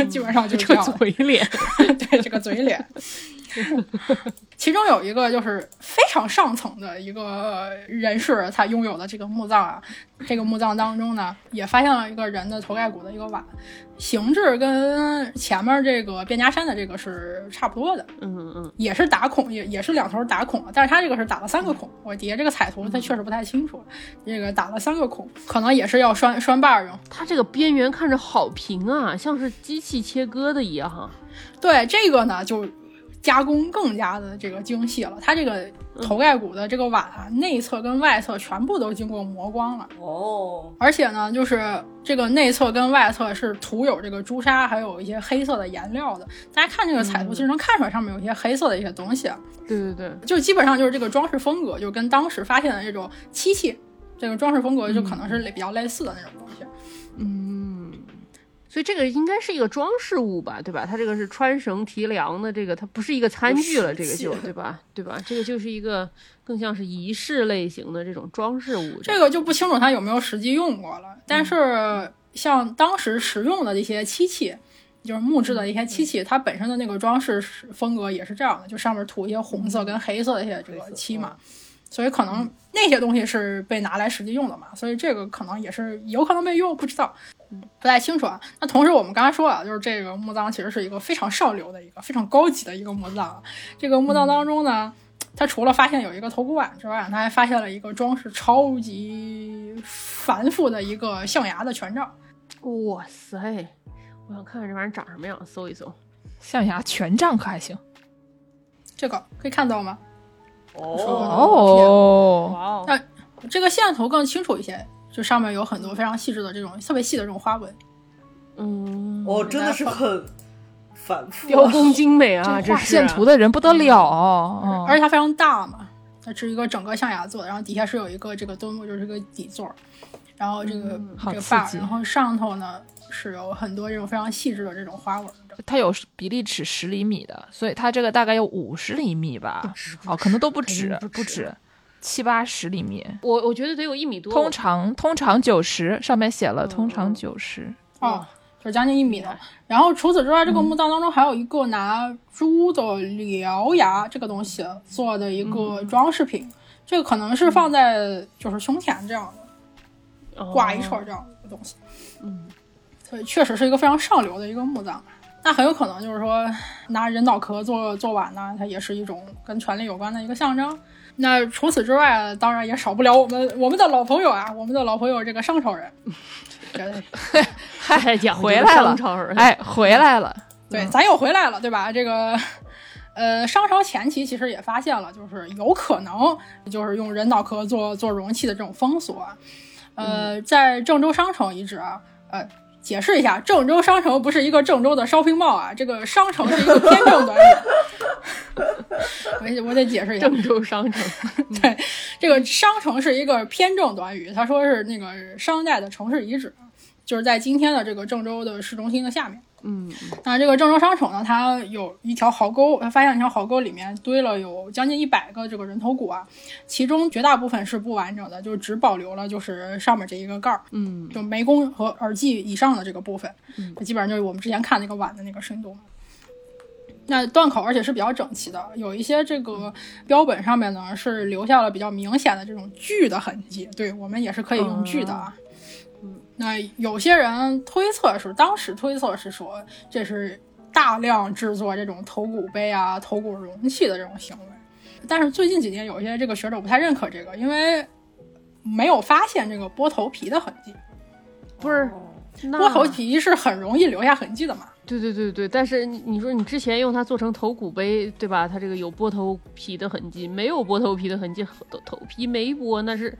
基本上就这个嘴脸，[LAUGHS] 对这个嘴脸。其中有一个就是非常上层的一个人士，他拥有的这个墓葬啊，这个墓葬当中呢，也发现了一个人的头盖骨的一个碗，形制跟前面这个卞家山的这个是差不多的，嗯嗯，也是打孔，也也是两头打孔，但是它这个是打了三个孔，我底下这个彩图它确实不太清楚，这个打了三个孔，可能也是要拴拴把用。它这个边缘看着好平啊，像是机器切割的一样哈。对，这个呢就。加工更加的这个精细了，它这个头盖骨的这个碗啊，内侧跟外侧全部都经过磨光了哦，而且呢，就是这个内侧跟外侧是涂有这个朱砂，还有一些黑色的颜料的。大家看这个彩图，其实能看出来上面有一些黑色的一些东西。对对对，就基本上就是这个装饰风格，就跟当时发现的这种漆器，这个装饰风格就可能是比较类似的那种东西。嗯。所以这个应该是一个装饰物吧，对吧？它这个是穿绳提梁的，这个它不是一个餐具了，这个就对吧？对吧？这个就是一个更像是仪式类型的这种装饰物。这个就不清楚它有没有实际用过了。但是像当时实用的一些漆器，就是木质的一些漆器，它本身的那个装饰风格也是这样的，就上面涂一些红色跟黑色的一些这个漆嘛。所以可能那些东西是被拿来实际用的嘛，所以这个可能也是有可能被用，不知道，不太清楚啊。那同时我们刚才说啊，就是这个墓葬其实是一个非常上流的一个非常高级的一个墓葬。这个墓葬当中呢，他除了发现有一个头骨碗之外，他还发现了一个装饰超级繁复的一个象牙的权杖。哇塞！我想看看这玩意儿长什么样，搜一搜。象牙权杖可还行？这个可以看到吗？哦，哦，哇哦！那这个线头更清楚一些，就上面有很多非常细致的这种特别细的这种花纹。嗯，哦，真的是很反复啊，雕工精美啊，[LAUGHS] 这画线图的人不得了，嗯。而且它非常大嘛，它是一个整个象牙做的，然后底下是有一个这个墩木，就是个底座儿，然后这个、好这个然后上头呢是有很多这种非常细致的这种花纹的。它有比例尺十厘米的，所以它这个大概有五十厘米吧，哦，可能都不止不止七八十厘米。我我觉得得有一米多。通常通常九十，上面写了通常九十。哦，就是将近一米的。然后除此之外，这个墓葬当中还有一个拿猪的獠牙这个东西做的一个装饰品，这个可能是放在就是胸前这样的，挂一串这样的一个东西。嗯，所以确实是一个非常上流的一个墓葬。那很有可能就是说拿人脑壳做做碗呢，它也是一种跟权力有关的一个象征。那除此之外，当然也少不了我们我们的老朋友啊，我们的老朋友这个商朝人。[LAUGHS] 对太讲究回来了商朝人，哎，回来了，[LAUGHS] 对，咱又回来了，对吧？这个，呃，商朝前期其实也发现了，就是有可能就是用人脑壳做做容器的这种风俗啊。呃，在郑州商城遗址啊，呃，解释一下，郑州商城不是一个郑州的 shopping mall 啊，这个商城是一个偏正短语。我得我得解释一下，郑州商城。[LAUGHS] 对，这个商城是一个偏正短语，他说是那个商代的城市遗址，就是在今天的这个郑州的市中心的下面。嗯，那这个郑州商城呢，它有一条壕沟，它发现一条壕沟里面堆了有将近一百个这个人头骨啊，其中绝大部分是不完整的，就只保留了就是上面这一个盖儿，嗯，就眉弓和耳际以上的这个部分，嗯基本上就是我们之前看那个碗的那个深度。那断口，而且是比较整齐的，有一些这个标本上面呢是留下了比较明显的这种锯的痕迹，对我们也是可以用锯的啊。那有些人推测是，当时推测是说这是大量制作这种头骨杯啊、头骨容器的这种行为，但是最近几年有一些这个学者不太认可这个，因为没有发现这个剥头皮的痕迹。不是，那剥头皮是很容易留下痕迹的嘛？对对对对，但是你你说你之前用它做成头骨杯，对吧？它这个有剥头皮的痕迹，没有剥头皮的痕迹，头头皮没剥，那是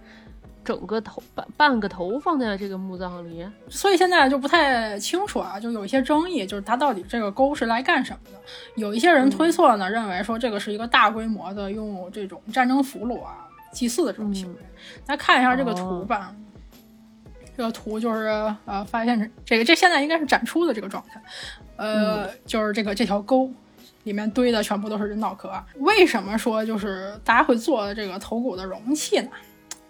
整个头半半个头放在这个墓葬里。所以现在就不太清楚啊，就有一些争议，就是他到底这个沟是来干什么的？有一些人推测呢，认为说这个是一个大规模的用这种战争俘虏啊、祭祀的这种行为。大家看一下这个图吧。这个图就是呃，发现这个这现在应该是展出的这个状态，呃，就是这个这条沟里面堆的全部都是人脑壳。为什么说就是大家会做这个头骨的容器呢？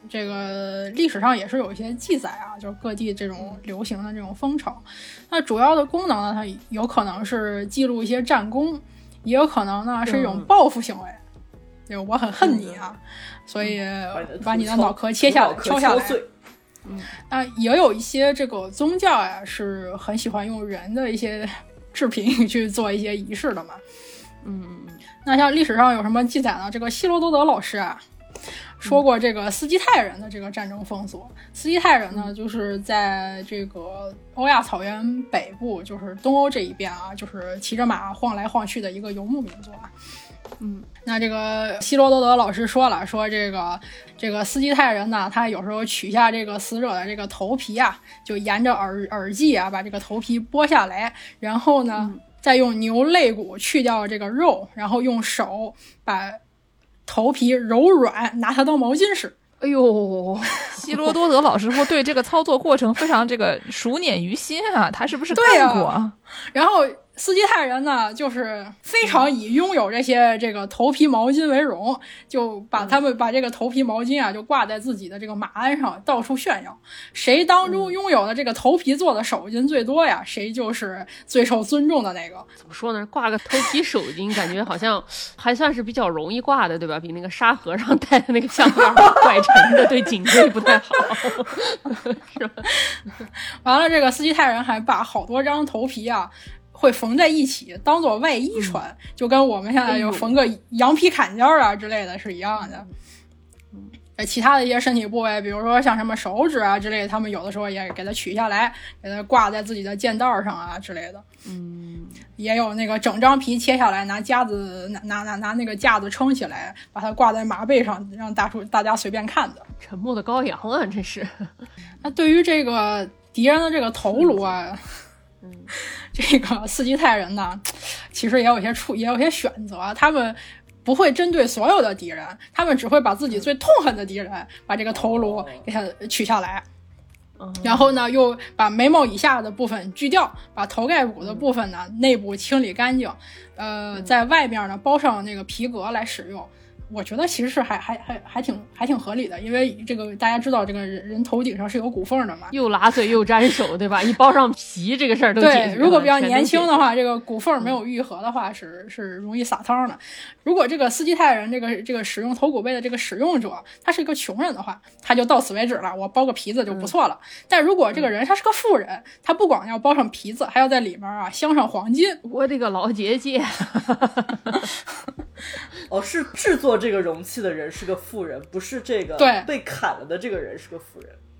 这个历史上也是有一些记载啊，就是各地这种流行的这种风潮。那主要的功能呢，它有可能是记录一些战功，也有可能呢是一种报复行为。就我很恨你啊，所以把你的脑壳切下来、敲下来。那也有一些这个宗教呀，是很喜欢用人的一些 [LAUGHS] 制品去做一些仪式的嘛。嗯，那像历史上有什么记载呢？这个希罗多德老师啊，说过这个斯基泰人的这个战争风俗。斯基泰人呢，就是在这个欧亚草原北部，就是东欧这一边啊，就是骑着马晃来晃去的一个游牧民族啊。嗯，那这个希罗多德老师说了，说这个这个斯基泰人呢，他有时候取下这个死者的这个头皮啊，就沿着耳耳际啊，把这个头皮剥下来，然后呢，嗯、再用牛肋骨去掉这个肉，然后用手把头皮柔软，拿它当毛巾使。哎呦，[LAUGHS] 希罗多德老师傅对这个操作过程非常这个熟稔于心啊，他是不是对干过？啊、然后。斯基泰人呢，就是非常以拥有这些这个头皮毛巾为荣，就把他们把这个头皮毛巾啊，就挂在自己的这个马鞍上，到处炫耀。谁当中拥有的这个头皮做的手巾最多呀，谁就是最受尊重的那个。怎么说呢？挂个头皮手巾，感觉好像 [LAUGHS] 还算是比较容易挂的，对吧？比那个沙和尚戴的那个项链怪沉的，对颈椎不太好，[LAUGHS] 是吧？[LAUGHS] 完了，这个斯基泰人还把好多张头皮啊。会缝在一起，当做外衣穿，就跟我们现在有缝个羊皮坎肩啊之类的是一样的。呃，其他的一些身体部位，比如说像什么手指啊之类的，他们有的时候也给它取下来，给它挂在自己的剑道上啊之类的。嗯，也有那个整张皮切下来，拿夹子拿拿拿拿那个架子撑起来，把它挂在马背上，让大叔大家随便看的。沉默的羔羊啊，这是。[LAUGHS] 那对于这个敌人的这个头颅啊，嗯，[LAUGHS] 这个斯基泰人呢，其实也有些处，也有些选择，他们。不会针对所有的敌人，他们只会把自己最痛恨的敌人把这个头颅给他取下来，然后呢，又把眉毛以下的部分锯掉，把头盖骨的部分呢内部清理干净，呃，在外面呢包上那个皮革来使用。我觉得其实是还还还还挺还挺合理的，因为这个大家知道，这个人人头顶上是有骨缝的嘛，又拉嘴又粘手，对吧？一包上皮，这个事儿都对。如果比较年轻的话，这个骨缝没有愈合的话，是是容易撒汤的。如果这个斯基泰人这个这个使用头骨杯的这个使用者，他是一个穷人的话，他就到此为止了，我包个皮子就不错了。但如果这个人他是个富人，他不光要包上皮子，还要在里面啊镶上黄金。我的个老姐姐！[LAUGHS] [LAUGHS] 哦，是制作这个容器的人是个富人，不是这个被砍了的这个人是个富人啊。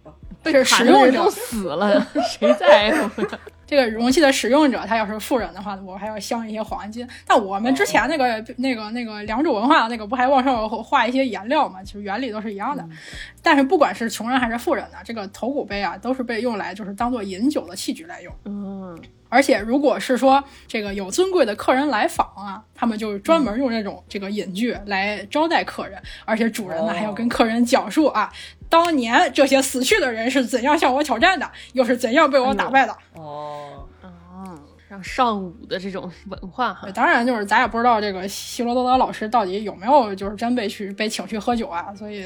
被使用者都 [LAUGHS] 死了，谁在乎？[LAUGHS] 这个容器的使用者，他要是富人的话，我还要镶一些黄金。但我们之前那个、那个、那个良渚文化那个不还往上画一些颜料嘛？其实原理都是一样的。但是不管是穷人还是富人呢，这个头骨杯啊，都是被用来就是当做饮酒的器具来用。嗯。而且，如果是说这个有尊贵的客人来访啊，他们就专门用这种这个饮具来招待客人，而且主人呢还要跟客人讲述啊，当年这些死去的人是怎样向我挑战的，又是怎样被我打败的。哦，哦，让上午的这种文化哈。当然，就是咱也不知道这个希罗多德老师到底有没有就是真被去被请去喝酒啊，所以。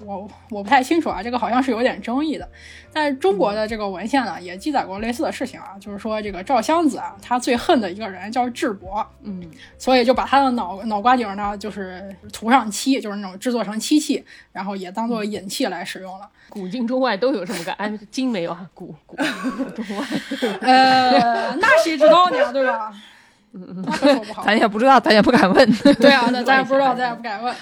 我我不太清楚啊，这个好像是有点争议的。但是中国的这个文献呢，也记载过类似的事情啊，就是说这个赵襄子啊，他最恨的一个人叫智伯，嗯，所以就把他的脑脑瓜顶呢，就是涂上漆，就是那种制作成漆器，然后也当做引器来使用了。古今中外都有这么个安，今没有啊，古古中外，[LAUGHS] 呃，那谁知道呢，对吧？那可说不好，咱也不知道，咱也不敢问。对啊，那 [LAUGHS] 咱也不知道，咱也不敢问。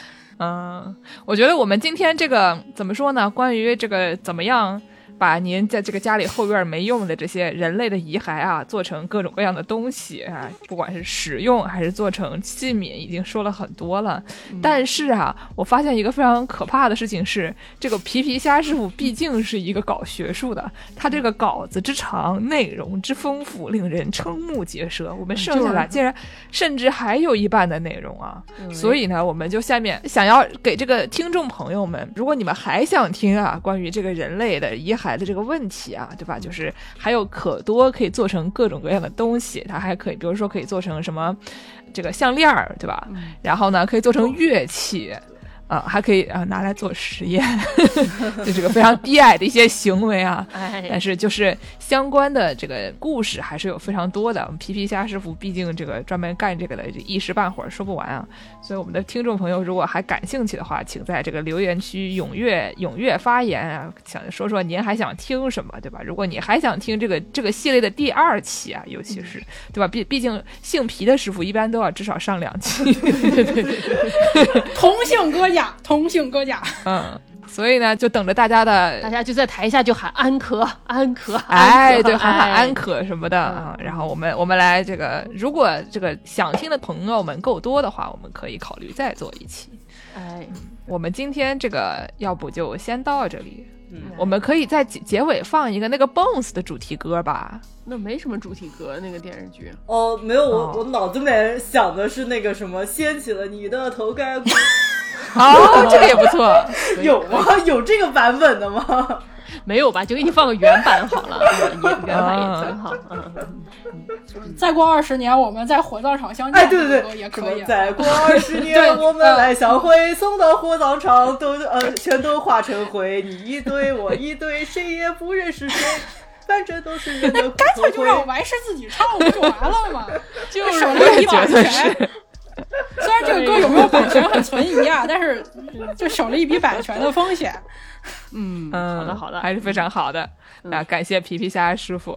嗯，我觉得我们今天这个怎么说呢？关于这个怎么样？把您在这个家里后院没用的这些人类的遗骸啊，做成各种各样的东西啊，不管是使用还是做成器皿，已经说了很多了。但是啊，我发现一个非常可怕的事情是，这个皮皮虾师傅毕竟是一个搞学术的，他这个稿子之长，内容之丰富，令人瞠目结舌。我们剩下来竟然甚至还有一半的内容啊！所以呢，我们就下面想要给这个听众朋友们，如果你们还想听啊，关于这个人类的遗骸。的这个问题啊，对吧？就是还有可多可以做成各种各样的东西，它还可以，比如说可以做成什么这个项链儿，对吧？然后呢，可以做成乐器。啊，还可以啊，拿来做实验，[LAUGHS] 就这个非常低矮的一些行为啊。[LAUGHS] 但是就是相关的这个故事还是有非常多的。我们皮皮虾师傅毕竟这个专门干这个的，一时半会儿说不完啊。所以我们的听众朋友如果还感兴趣的话，请在这个留言区踊跃踊跃发言啊，想说说您还想听什么，对吧？如果你还想听这个这个系列的第二期啊，尤其是对吧？毕毕竟姓皮的师傅一般都要至少上两期，[LAUGHS] 同姓哥家。同性哥家，嗯，所以呢，就等着大家的，大家就在台下就喊安可，[LAUGHS] 安可，哎，对，喊喊安可什么的啊。然后我们我们来这个，如果这个想听的朋友们够多的话，我们可以考虑再做一期。哎，我们今天这个要不就先到这里，嗯，我们可以在结结尾放一个那个 Bones 的主题歌吧？那没什么主题歌，那个电视剧。哦，没有，我我脑子里面想的是那个什么，掀起了你的头盖骨。哦，[LAUGHS] 这个也不错，[LAUGHS] 有吗？有这个版本的吗？没有吧？就给你放个原版好了，[LAUGHS] 原版也挺好。再过二十年，我们在火葬场相见。哎，对对对，也可以。再过二十年，我们来相会，送到火葬场，都呃全都化成灰。你一堆，我一堆，谁也不认识谁。反正都是人的干脆就让完事自己唱不就完了吗？就省了一把钱。[LAUGHS] 虽然这个歌有没有版权很存疑啊，但是就省了一笔版权的风险。嗯嗯，好的好的，还是非常好的。那感谢皮皮虾师傅。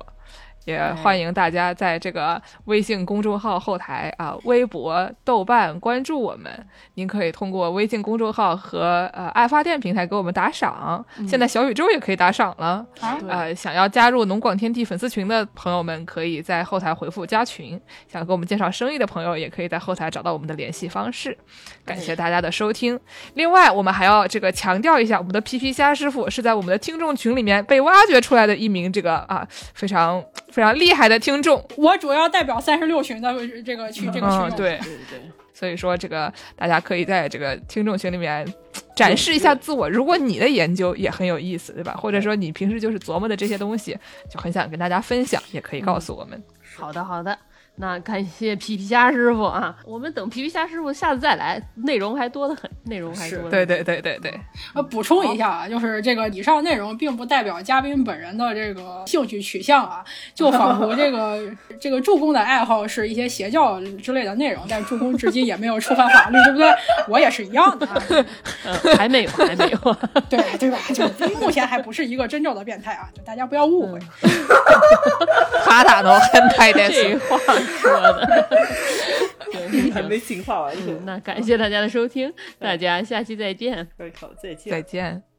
也欢迎大家在这个微信公众号后台啊、微博、豆瓣关注我们。您可以通过微信公众号和呃爱发电平台给我们打赏，现在小宇宙也可以打赏了。啊呃，想要加入农广天地粉丝群的朋友们，可以在后台回复加群；想给我们介绍生意的朋友，也可以在后台找到我们的联系方式。感谢大家的收听。另外，我们还要这个强调一下，我们的皮皮虾师傅是在我们的听众群里面被挖掘出来的一名这个啊非常非常厉害的听众。我主要代表三十六群的这个群这个群嗯，对，对对，所以说这个大家可以在这个听众群里面展示一下自我。如果你的研究也很有意思，对吧？或者说你平时就是琢磨的这些东西，就很想跟大家分享，也可以告诉我们。好的好的。那感谢皮皮虾师傅啊！我们等皮皮虾师傅下次再来，内容还多得很，内容还多得很。对对对对对，呃，补充一下啊，就是这个以上内容并不代表嘉宾本人的这个兴趣取向啊，就仿佛这个这个助攻的爱好是一些邪教之类的内容，但助攻至今也没有触犯法律，对不对？我也是一样的啊，嗯，[LAUGHS] 还没有，还没有。对对吧？就目前还不是一个真正的变态啊，就大家不要误会。[LAUGHS] 哈达诺很太的这话说的。对 [LAUGHS] 还没进化完全。那感谢大家的收听，大家下期再见。好，再见。再见。